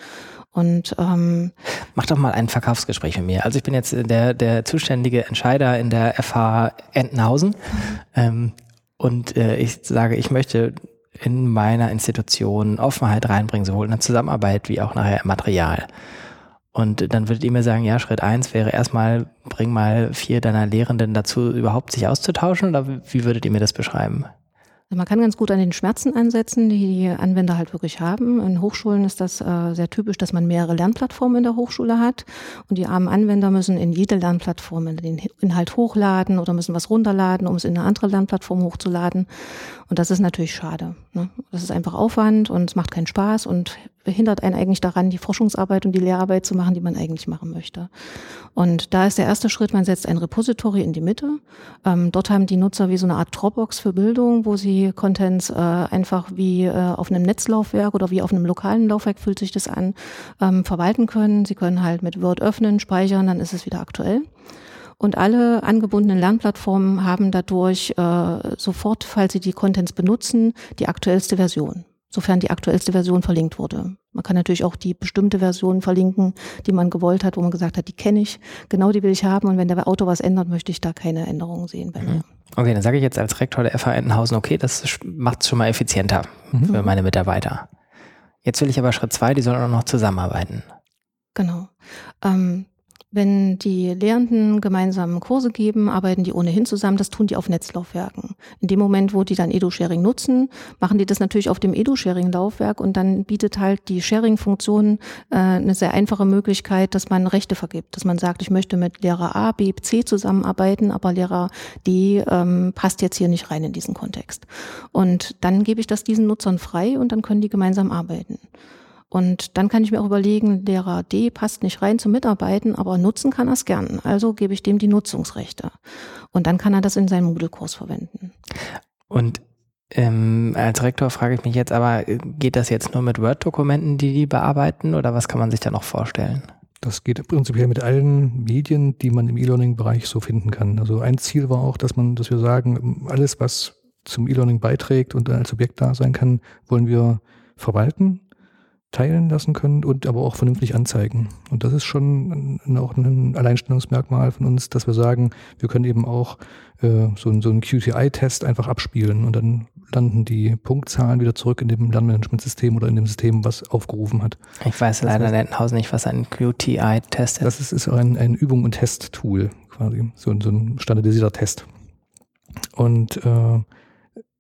S1: Und ähm,
S3: mach doch mal ein Verkaufsgespräch mit mir. Also ich bin jetzt der der zuständige Entscheider in der FH Entenhausen mhm. ähm, und äh, ich sage, ich möchte in meiner Institution Offenheit reinbringen, sowohl in der Zusammenarbeit wie auch nachher im Material. Und dann würdet ihr mir sagen, ja, Schritt eins wäre erstmal, bring mal vier deiner Lehrenden dazu, überhaupt sich auszutauschen, oder wie würdet ihr mir das beschreiben?
S1: Also man kann ganz gut an den Schmerzen ansetzen, die die Anwender halt wirklich haben. In Hochschulen ist das äh, sehr typisch, dass man mehrere Lernplattformen in der Hochschule hat und die armen Anwender müssen in jede Lernplattform den Inhalt hochladen oder müssen was runterladen, um es in eine andere Lernplattform hochzuladen. Und das ist natürlich schade. Ne? Das ist einfach Aufwand und es macht keinen Spaß und behindert einen eigentlich daran, die Forschungsarbeit und die Lehrarbeit zu machen, die man eigentlich machen möchte. Und da ist der erste Schritt, man setzt ein Repository in die Mitte. Ähm, dort haben die Nutzer wie so eine Art Dropbox für Bildung, wo sie Contents äh, einfach wie äh, auf einem Netzlaufwerk oder wie auf einem lokalen Laufwerk fühlt sich das an, ähm, verwalten können. Sie können halt mit Word öffnen, speichern, dann ist es wieder aktuell. Und alle angebundenen Lernplattformen haben dadurch äh, sofort, falls sie die Contents benutzen, die aktuellste Version sofern die aktuellste Version verlinkt wurde. Man kann natürlich auch die bestimmte Version verlinken, die man gewollt hat, wo man gesagt hat, die kenne ich, genau die will ich haben und wenn der Autor was ändert, möchte ich da keine Änderungen sehen bei mir. Mhm.
S3: Okay, dann sage ich jetzt als Rektor der FH Entenhausen, okay, das macht es schon mal effizienter mhm. für meine Mitarbeiter. Jetzt will ich aber Schritt zwei, die sollen auch noch zusammenarbeiten.
S1: Genau. Ähm, wenn die Lehrenden gemeinsam Kurse geben, arbeiten die ohnehin zusammen. Das tun die auf Netzlaufwerken. In dem Moment, wo die dann Edu-Sharing nutzen, machen die das natürlich auf dem Edu-Sharing-Laufwerk und dann bietet halt die Sharing-Funktion äh, eine sehr einfache Möglichkeit, dass man Rechte vergibt. Dass man sagt, ich möchte mit Lehrer A, B, C zusammenarbeiten, aber Lehrer D ähm, passt jetzt hier nicht rein in diesen Kontext. Und dann gebe ich das diesen Nutzern frei und dann können die gemeinsam arbeiten. Und dann kann ich mir auch überlegen, Lehrer D passt nicht rein zum Mitarbeiten, aber nutzen kann er es gern. Also gebe ich dem die Nutzungsrechte. Und dann kann er das in seinem Moodle-Kurs verwenden.
S3: Und ähm, als Rektor frage ich mich jetzt aber, geht das jetzt nur mit Word-Dokumenten, die die bearbeiten oder was kann man sich da noch vorstellen?
S4: Das geht prinzipiell mit allen Medien, die man im E-Learning-Bereich so finden kann. Also ein Ziel war auch, dass man, dass wir sagen, alles, was zum E-Learning beiträgt und als Objekt da sein kann, wollen wir verwalten teilen lassen können und aber auch vernünftig anzeigen. Und das ist schon auch ein Alleinstellungsmerkmal von uns, dass wir sagen, wir können eben auch äh, so, so einen QTI-Test einfach abspielen und dann landen die Punktzahlen wieder zurück in dem Lernmanagementsystem oder in dem System, was aufgerufen hat.
S3: Ich weiß das leider heißt, nicht, was ein QTI-Test ist.
S4: Das ist, ist ein, ein Übung- und Test-Tool quasi, so, so ein standardisierter Test. Und äh,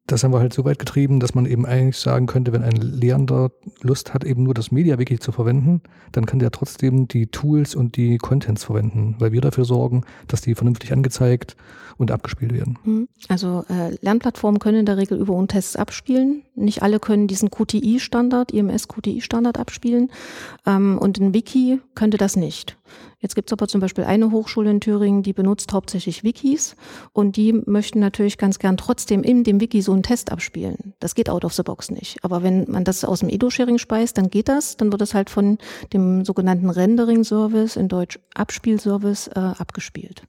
S4: das haben wir halt so weit getrieben, dass man eben eigentlich sagen könnte, wenn ein Lehrender Lust hat, eben nur das MediaWiki zu verwenden, dann kann der trotzdem die Tools und die Contents verwenden, weil wir dafür sorgen, dass die vernünftig angezeigt und abgespielt werden.
S1: Mhm. Also äh, Lernplattformen können in der Regel über Untests abspielen. Nicht alle können diesen QTI-Standard, IMS-QTI-Standard abspielen. Ähm, und ein Wiki könnte das nicht. Jetzt gibt es aber zum Beispiel eine Hochschule in Thüringen, die benutzt hauptsächlich Wikis und die möchten natürlich ganz gern trotzdem in dem Wiki so einen Test abspielen. Das geht out of the box nicht. Aber wenn man das aus dem Edo-Sharing speist, dann geht das. Dann wird es halt von dem sogenannten Rendering-Service, in Deutsch Abspielservice, äh, abgespielt.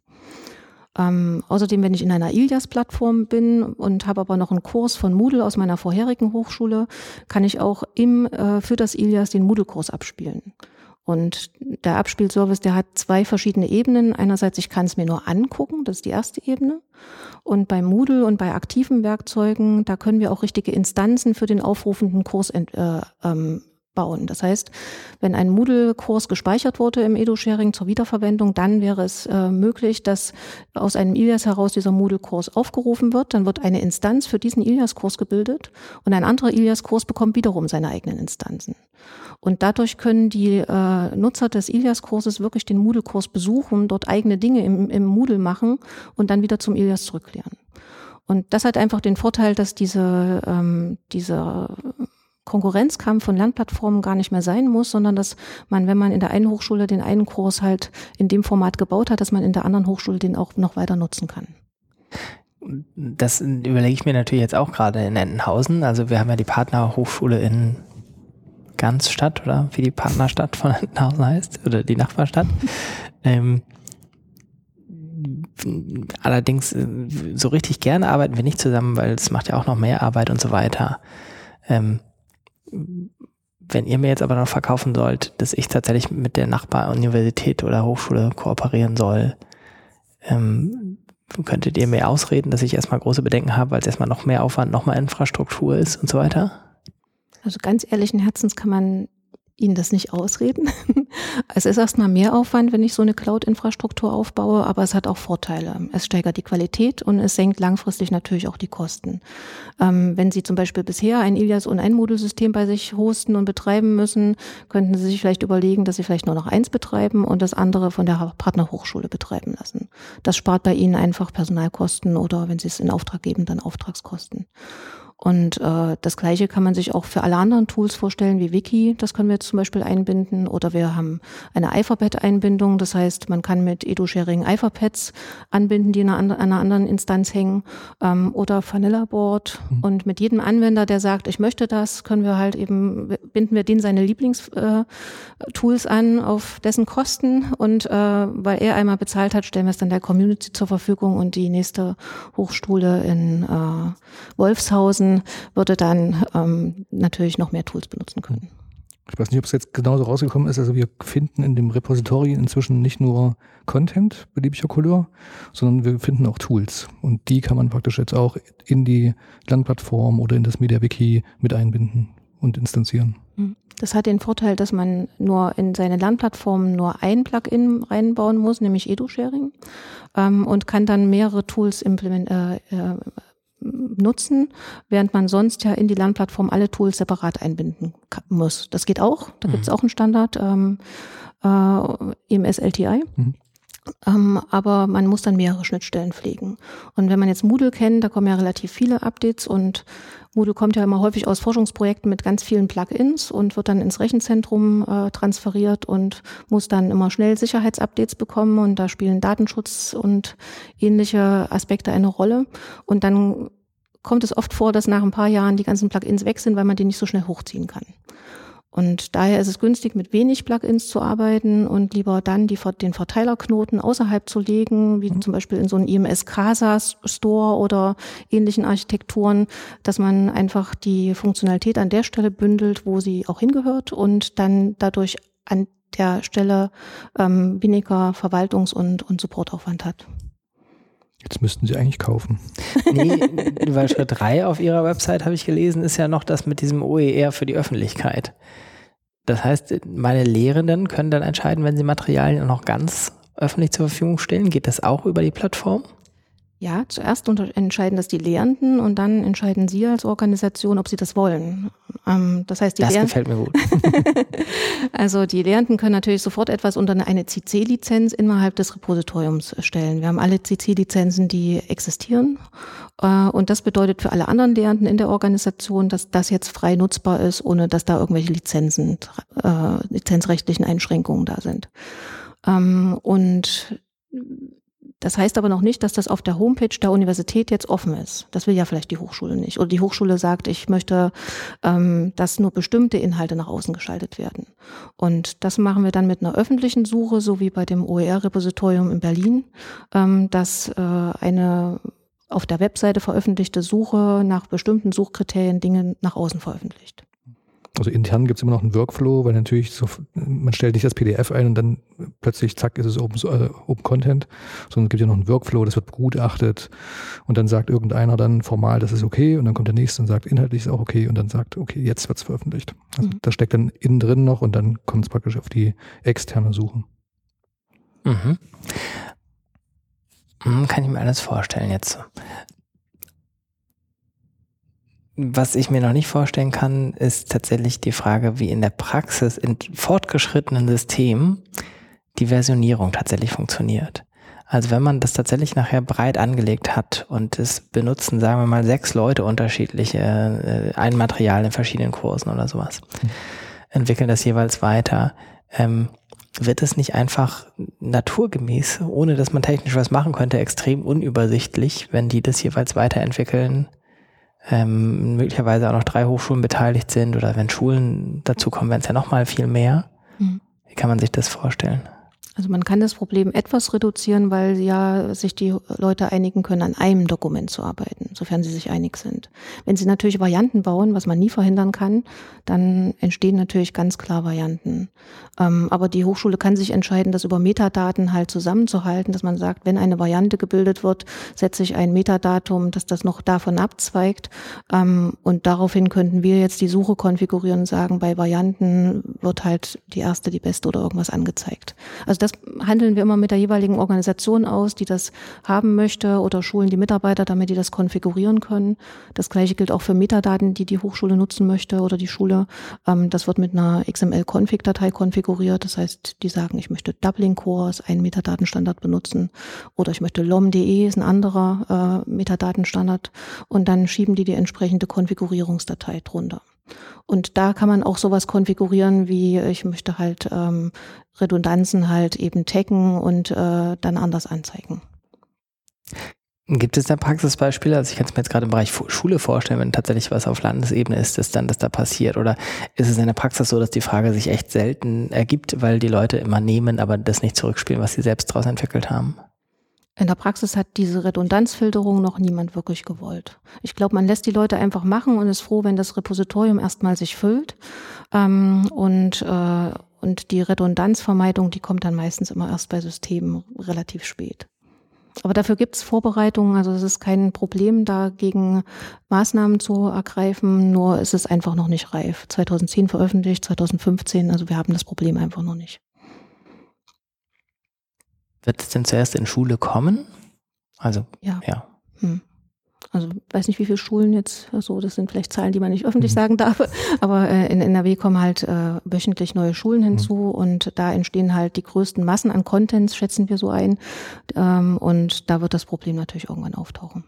S1: Ähm, außerdem, wenn ich in einer Ilias-Plattform bin und habe aber noch einen Kurs von Moodle aus meiner vorherigen Hochschule, kann ich auch im, äh, für das Ilias den Moodle-Kurs abspielen. Und der Abspielservice, der hat zwei verschiedene Ebenen. Einerseits, ich kann es mir nur angucken, das ist die erste Ebene. Und bei Moodle und bei aktiven Werkzeugen, da können wir auch richtige Instanzen für den aufrufenden Kurs äh, ähm, bauen. Das heißt, wenn ein Moodle-Kurs gespeichert wurde im Edu-Sharing zur Wiederverwendung, dann wäre es äh, möglich, dass aus einem Ilias heraus dieser Moodle-Kurs aufgerufen wird. Dann wird eine Instanz für diesen Ilias-Kurs gebildet und ein anderer Ilias-Kurs bekommt wiederum seine eigenen Instanzen. Und dadurch können die äh, Nutzer des Ilias-Kurses wirklich den Moodle-Kurs besuchen, dort eigene Dinge im, im Moodle machen und dann wieder zum Ilias zurückkehren. Und das hat einfach den Vorteil, dass diese, ähm, diese Konkurrenzkampf von Lernplattformen gar nicht mehr sein muss, sondern dass man, wenn man in der einen Hochschule den einen Kurs halt in dem Format gebaut hat, dass man in der anderen Hochschule den auch noch weiter nutzen kann.
S3: Das überlege ich mir natürlich jetzt auch gerade in Entenhausen. Also wir haben ja die Partnerhochschule in Ganzstadt oder wie die Partnerstadt von Entenhausen heißt oder die Nachbarstadt. (laughs) ähm, allerdings äh, so richtig gerne arbeiten wir nicht zusammen, weil es macht ja auch noch mehr Arbeit und so weiter. Ähm, wenn ihr mir jetzt aber noch verkaufen sollt, dass ich tatsächlich mit der Nachbaruniversität oder Hochschule kooperieren soll, ähm, könntet ihr mir ausreden, dass ich erstmal große Bedenken habe, weil es erstmal noch mehr Aufwand, noch mehr Infrastruktur ist und so weiter?
S1: Also ganz ehrlichen Herzens kann man Ihnen das nicht ausreden. (laughs) Es ist erstmal mehr Aufwand, wenn ich so eine Cloud-Infrastruktur aufbaue, aber es hat auch Vorteile. Es steigert die Qualität und es senkt langfristig natürlich auch die Kosten. Ähm, wenn Sie zum Beispiel bisher ein Ilias und ein Modulsystem bei sich hosten und betreiben müssen, könnten Sie sich vielleicht überlegen, dass Sie vielleicht nur noch eins betreiben und das andere von der Partnerhochschule betreiben lassen. Das spart bei Ihnen einfach Personalkosten oder wenn Sie es in Auftrag geben, dann Auftragskosten. Und äh, das Gleiche kann man sich auch für alle anderen Tools vorstellen, wie Wiki. Das können wir jetzt zum Beispiel einbinden. Oder wir haben eine Alphabet-Einbindung. Das heißt, man kann mit EduSharing Alphabets anbinden, die in einer, einer anderen Instanz hängen. Ähm, oder Vanilla Board. Mhm. Und mit jedem Anwender, der sagt, ich möchte das, können wir halt eben, binden wir den seine Lieblingstools äh, an auf dessen Kosten. Und äh, weil er einmal bezahlt hat, stellen wir es dann der Community zur Verfügung und die nächste Hochschule in äh, Wolfshausen nutzen, würde dann ähm, natürlich noch mehr Tools benutzen können.
S4: Ich weiß nicht, ob es jetzt genauso rausgekommen ist. Also wir finden in dem Repository inzwischen nicht nur Content beliebiger Couleur, sondern wir finden auch Tools. Und die kann man praktisch jetzt auch in die Lernplattform oder in das MediaWiki mit einbinden und instanzieren.
S1: Mhm. Das hat den Vorteil, dass man nur in seine Lernplattform nur ein Plugin reinbauen muss, nämlich EduSharing, ähm, und kann dann mehrere Tools implement, äh, äh, nutzen, während man sonst ja in die Lernplattform alle Tools separat einbinden muss. Das geht auch, da mhm. gibt es auch einen Standard, ähm, äh, EMS LTI. Mhm. Ähm, aber man muss dann mehrere Schnittstellen pflegen. Und wenn man jetzt Moodle kennt, da kommen ja relativ viele Updates und Moodle kommt ja immer häufig aus Forschungsprojekten mit ganz vielen Plugins und wird dann ins Rechenzentrum äh, transferiert und muss dann immer schnell Sicherheitsupdates bekommen und da spielen Datenschutz und ähnliche Aspekte eine Rolle. Und dann kommt es oft vor, dass nach ein paar Jahren die ganzen Plugins weg sind, weil man die nicht so schnell hochziehen kann. Und daher ist es günstig, mit wenig Plugins zu arbeiten und lieber dann die, den Verteilerknoten außerhalb zu legen, wie mhm. zum Beispiel in so einem IMS Casa Store oder ähnlichen Architekturen, dass man einfach die Funktionalität an der Stelle bündelt, wo sie auch hingehört und dann dadurch an der Stelle ähm, weniger Verwaltungs- und, und Supportaufwand hat.
S4: Jetzt müssten sie eigentlich kaufen.
S3: Nee, (laughs) weil Schritt 3 auf ihrer Website habe ich gelesen, ist ja noch das mit diesem OER für die Öffentlichkeit. Das heißt, meine Lehrenden können dann entscheiden, wenn sie Materialien noch ganz öffentlich zur Verfügung stellen. Geht das auch über die Plattform?
S1: Ja, zuerst entscheiden das die Lehrenden und dann entscheiden Sie als Organisation, ob Sie das wollen. Ähm, das heißt, die
S3: das
S1: Lehrenden,
S3: gefällt mir gut. (laughs)
S1: also die Lehrenden können natürlich sofort etwas unter eine CC-Lizenz innerhalb des Repositoriums stellen. Wir haben alle CC-Lizenzen, die existieren. Äh, und das bedeutet für alle anderen Lehrenden in der Organisation, dass das jetzt frei nutzbar ist, ohne dass da irgendwelche Lizenzen, äh, lizenzrechtlichen Einschränkungen da sind. Ähm, und das heißt aber noch nicht, dass das auf der Homepage der Universität jetzt offen ist. Das will ja vielleicht die Hochschule nicht. Oder die Hochschule sagt, ich möchte, ähm, dass nur bestimmte Inhalte nach außen geschaltet werden. Und das machen wir dann mit einer öffentlichen Suche, so wie bei dem OER-Repositorium in Berlin, ähm, dass äh, eine auf der Webseite veröffentlichte Suche nach bestimmten Suchkriterien Dinge nach außen veröffentlicht.
S4: Also intern gibt es immer noch einen Workflow, weil natürlich so, man stellt nicht das PDF ein und dann plötzlich, zack, ist es Open, äh, Open Content, sondern es gibt ja noch einen Workflow, das wird begutachtet und dann sagt irgendeiner dann formal, das ist okay und dann kommt der nächste und sagt, inhaltlich ist auch okay und dann sagt, okay, jetzt wird es veröffentlicht. Also mhm. das steckt dann innen drin noch und dann kommt es praktisch auf die externe Suche.
S3: Mhm. Hm, kann ich mir alles vorstellen jetzt. Was ich mir noch nicht vorstellen kann, ist tatsächlich die Frage, wie in der Praxis in fortgeschrittenen Systemen die Versionierung tatsächlich funktioniert. Also wenn man das tatsächlich nachher breit angelegt hat und es benutzen, sagen wir mal, sechs Leute unterschiedliche äh, ein Material in verschiedenen Kursen oder sowas, mhm. entwickeln das jeweils weiter, ähm, wird es nicht einfach naturgemäß, ohne dass man technisch was machen könnte, extrem unübersichtlich, wenn die das jeweils weiterentwickeln ähm, möglicherweise auch noch drei Hochschulen beteiligt sind oder wenn Schulen dazu kommen, werden es ja noch mal viel mehr. Mhm. Wie kann man sich das vorstellen?
S1: Also man kann das Problem etwas reduzieren, weil ja sich die Leute einigen können, an einem Dokument zu arbeiten, sofern sie sich einig sind. Wenn sie natürlich Varianten bauen, was man nie verhindern kann, dann entstehen natürlich ganz klar Varianten. Ähm, aber die Hochschule kann sich entscheiden, das über Metadaten halt zusammenzuhalten, dass man sagt, wenn eine Variante gebildet wird, setze ich ein Metadatum, dass das noch davon abzweigt. Ähm, und daraufhin könnten wir jetzt die Suche konfigurieren und sagen, bei Varianten wird halt die erste, die beste oder irgendwas angezeigt. Also das handeln wir immer mit der jeweiligen Organisation aus, die das haben möchte oder schulen die Mitarbeiter, damit die das konfigurieren können. Das gleiche gilt auch für Metadaten, die die Hochschule nutzen möchte oder die Schule. Ähm, das wird mit einer XML-Config-Datei konfiguriert. Das heißt, die sagen, ich möchte Dublin-Cores, einen Metadatenstandard benutzen oder ich möchte LOM.de, ist ein anderer äh, Metadatenstandard und dann schieben die die entsprechende Konfigurierungsdatei drunter. Und da kann man auch sowas konfigurieren, wie ich möchte halt ähm, Redundanzen halt eben taggen und äh, dann anders anzeigen.
S3: Gibt es da Praxisbeispiele? Also ich kann es mir jetzt gerade im Bereich Schule vorstellen, wenn tatsächlich was auf Landesebene ist, dass dann das da passiert. Oder ist es in der Praxis so, dass die Frage sich echt selten ergibt, weil die Leute immer nehmen, aber das nicht zurückspielen, was sie selbst daraus entwickelt haben?
S1: In der Praxis hat diese Redundanzfilterung noch niemand wirklich gewollt. Ich glaube, man lässt die Leute einfach machen und ist froh, wenn das Repositorium erstmal sich füllt. Ähm, und, äh, und die Redundanzvermeidung, die kommt dann meistens immer erst bei Systemen relativ spät. Aber dafür gibt es Vorbereitungen, also es ist kein Problem, dagegen Maßnahmen zu ergreifen, nur ist es einfach noch nicht reif. 2010 veröffentlicht, 2015, also wir haben das Problem einfach noch nicht.
S3: Wird es denn zuerst in Schule kommen? Also, ja. ja. Hm.
S1: Also weiß nicht, wie viele Schulen jetzt, also das sind vielleicht Zahlen, die man nicht öffentlich mhm. sagen darf, aber äh, in NRW kommen halt äh, wöchentlich neue Schulen hinzu mhm. und da entstehen halt die größten Massen an Contents, schätzen wir so ein. Ähm, und da wird das Problem natürlich irgendwann auftauchen.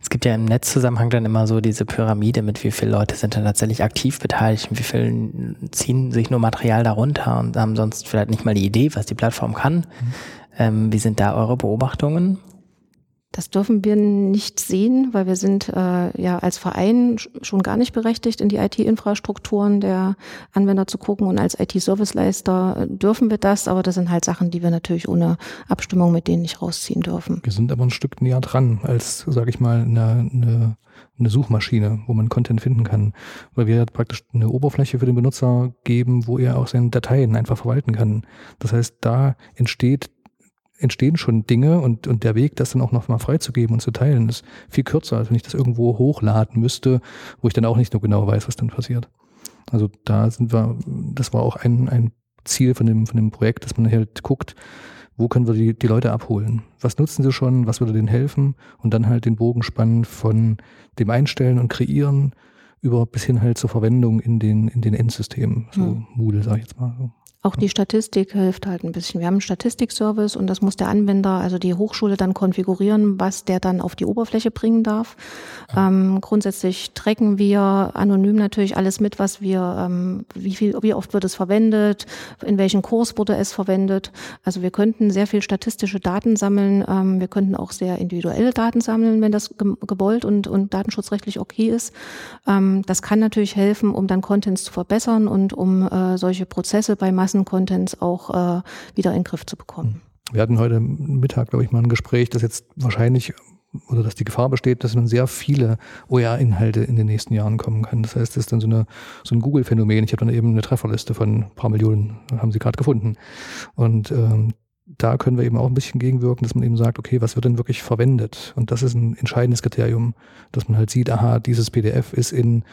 S3: Es gibt ja im Netzzusammenhang dann immer so diese Pyramide mit wie viele Leute sind dann tatsächlich aktiv beteiligt und wie viele ziehen sich nur Material darunter und haben sonst vielleicht nicht mal die Idee, was die Plattform kann. Mhm. Ähm, wie sind da eure Beobachtungen?
S1: Das dürfen wir nicht sehen, weil wir sind äh, ja als Verein schon gar nicht berechtigt, in die IT-Infrastrukturen der Anwender zu gucken. Und als IT-Serviceleister dürfen wir das, aber das sind halt Sachen, die wir natürlich ohne Abstimmung mit denen nicht rausziehen dürfen.
S4: Wir sind aber ein Stück näher dran als, sage ich mal, eine, eine, eine Suchmaschine, wo man Content finden kann. Weil wir praktisch eine Oberfläche für den Benutzer geben, wo er auch seine Dateien einfach verwalten kann. Das heißt, da entsteht entstehen schon Dinge und, und der Weg, das dann auch noch mal freizugeben und zu teilen, ist viel kürzer, als wenn ich das irgendwo hochladen müsste, wo ich dann auch nicht nur genau weiß, was dann passiert. Also da sind wir, das war auch ein, ein Ziel von dem, von dem Projekt, dass man halt guckt, wo können wir die, die Leute abholen? Was nutzen sie schon? Was würde denen helfen? Und dann halt den Bogen spannen von dem Einstellen und Kreieren über bis hin halt zur Verwendung in den, in den Endsystemen. So hm. Moodle, sag ich jetzt mal. So.
S1: Auch die Statistik hilft halt ein bisschen. Wir haben einen Statistikservice und das muss der Anwender, also die Hochschule dann konfigurieren, was der dann auf die Oberfläche bringen darf. Ähm, grundsätzlich tracken wir anonym natürlich alles mit, was wir, ähm, wie viel, wie oft wird es verwendet, in welchem Kurs wurde es verwendet. Also wir könnten sehr viel statistische Daten sammeln. Ähm, wir könnten auch sehr individuelle Daten sammeln, wenn das gewollt und, und datenschutzrechtlich okay ist. Ähm, das kann natürlich helfen, um dann Contents zu verbessern und um äh, solche Prozesse bei Massen Massencontents auch äh, wieder in den Griff zu bekommen.
S4: Wir hatten heute Mittag, glaube ich, mal ein Gespräch, dass jetzt wahrscheinlich oder dass die Gefahr besteht, dass dann sehr viele OER-Inhalte in den nächsten Jahren kommen können. Das heißt, das ist dann so, eine, so ein Google-Phänomen. Ich habe dann eben eine Trefferliste von ein paar Millionen, haben sie gerade gefunden. Und ähm, da können wir eben auch ein bisschen gegenwirken, dass man eben sagt, okay, was wird denn wirklich verwendet? Und das ist ein entscheidendes Kriterium, dass man halt sieht, aha, dieses PDF ist in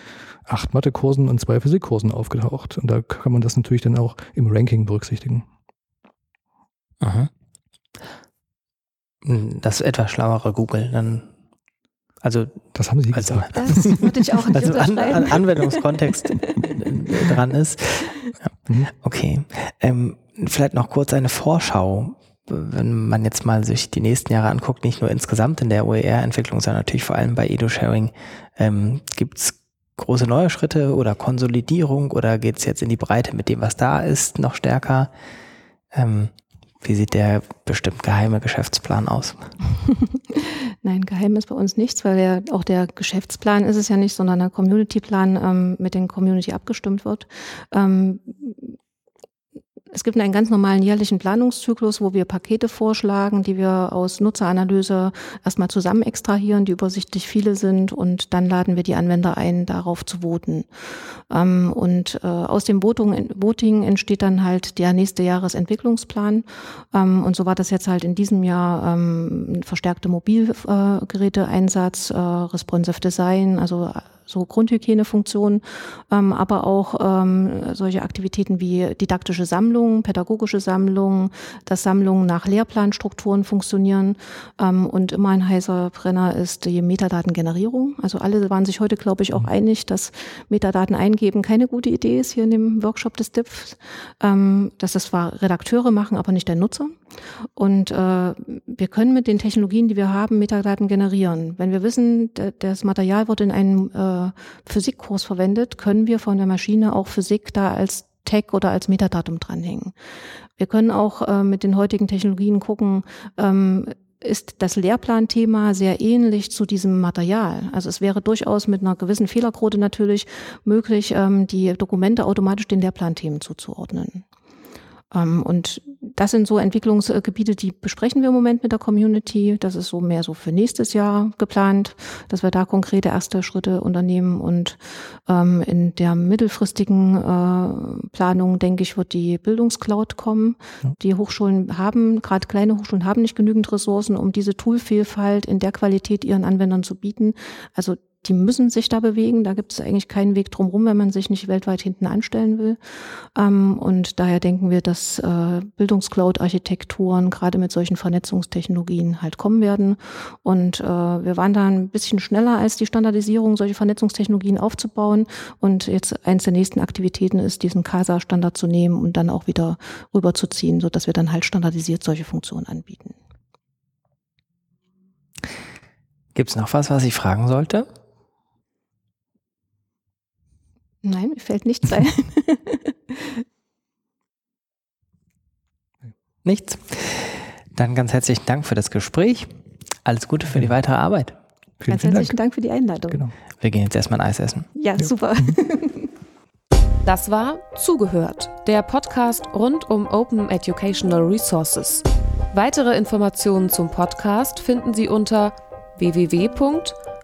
S4: acht Mathekursen und zwei Physikkursen aufgetaucht. Und da kann man das natürlich dann auch im Ranking berücksichtigen.
S3: Aha. Das etwas schlauere Google, dann also
S4: das haben Sie
S3: also,
S4: gesagt.
S1: Das würde ich auch nicht
S3: also an, an Anwendungskontext (laughs) dran ist. Ja. Mhm. Okay. Ähm, vielleicht noch kurz eine Vorschau, wenn man jetzt mal sich die nächsten Jahre anguckt, nicht nur insgesamt in der OER-Entwicklung, sondern natürlich vor allem bei Edu-Sharing, ähm, gibt es große neue Schritte oder Konsolidierung oder geht es jetzt in die Breite mit dem, was da ist, noch stärker? Ähm, wie sieht der bestimmt geheime Geschäftsplan aus? (laughs)
S1: Nein, geheim ist bei uns nichts, weil der, auch der Geschäftsplan ist es ja nicht, sondern der Community-Plan ähm, mit den Community abgestimmt wird. Ähm, es gibt einen ganz normalen jährlichen Planungszyklus, wo wir Pakete vorschlagen, die wir aus Nutzeranalyse erstmal zusammen extrahieren, die übersichtlich viele sind und dann laden wir die Anwender ein, darauf zu voten. Ähm, und äh, aus dem Voting, entsteht dann halt der nächste Jahresentwicklungsplan. Ähm, und so war das jetzt halt in diesem Jahr ähm, verstärkte Mobilgeräteeinsatz, äh, responsive Design, also so Grundhygienefunktionen, ähm, aber auch ähm, solche Aktivitäten wie didaktische Sammlungen, pädagogische Sammlungen, dass Sammlungen nach Lehrplanstrukturen funktionieren. Ähm, und immer ein heißer Brenner ist die Metadatengenerierung. Also alle waren sich heute, glaube ich, auch mhm. einig, dass Metadaten eingeben keine gute Idee ist hier in dem Workshop des DIPs, ähm, dass das zwar Redakteure machen, aber nicht der Nutzer. Und äh, wir können mit den Technologien, die wir haben, Metadaten generieren. Wenn wir wissen, das Material wird in einem äh, Physikkurs verwendet, können wir von der Maschine auch Physik da als Tag oder als Metadatum dranhängen. Wir können auch äh, mit den heutigen Technologien gucken, ähm, ist das Lehrplanthema sehr ähnlich zu diesem Material. Also es wäre durchaus mit einer gewissen Fehlerquote natürlich möglich, ähm, die Dokumente automatisch den Lehrplanthemen zuzuordnen. Ähm, und das sind so Entwicklungsgebiete, die besprechen wir im Moment mit der Community. Das ist so mehr so für nächstes Jahr geplant, dass wir da konkrete erste Schritte unternehmen. Und ähm, in der mittelfristigen äh, Planung, denke ich, wird die Bildungscloud kommen. Ja. Die Hochschulen haben, gerade kleine Hochschulen haben nicht genügend Ressourcen, um diese Toolvielfalt in der Qualität ihren Anwendern zu bieten. Also die müssen sich da bewegen. Da gibt es eigentlich keinen Weg drumherum, wenn man sich nicht weltweit hinten anstellen will. Ähm, und daher denken wir, dass äh, Bildungscloud-Architekturen gerade mit solchen Vernetzungstechnologien halt kommen werden. Und äh, wir waren da ein bisschen schneller als die Standardisierung, solche Vernetzungstechnologien aufzubauen. Und jetzt eins der nächsten Aktivitäten ist, diesen CASA-Standard zu nehmen und dann auch wieder rüberzuziehen, sodass wir dann halt standardisiert solche Funktionen anbieten.
S3: Gibt es noch was, was ich fragen sollte?
S1: Nein, mir fällt nichts ein. (laughs)
S3: nichts. Dann ganz herzlichen Dank für das Gespräch. Alles Gute für die weitere Arbeit.
S1: Vielen, ganz herzlichen Dank. Dank. für die Einladung. Genau.
S3: Wir gehen jetzt erstmal ein Eis essen.
S1: Ja, ja. super. (laughs)
S2: Das war Zugehört, der Podcast rund um Open Educational Resources. Weitere Informationen zum Podcast finden Sie unter www.open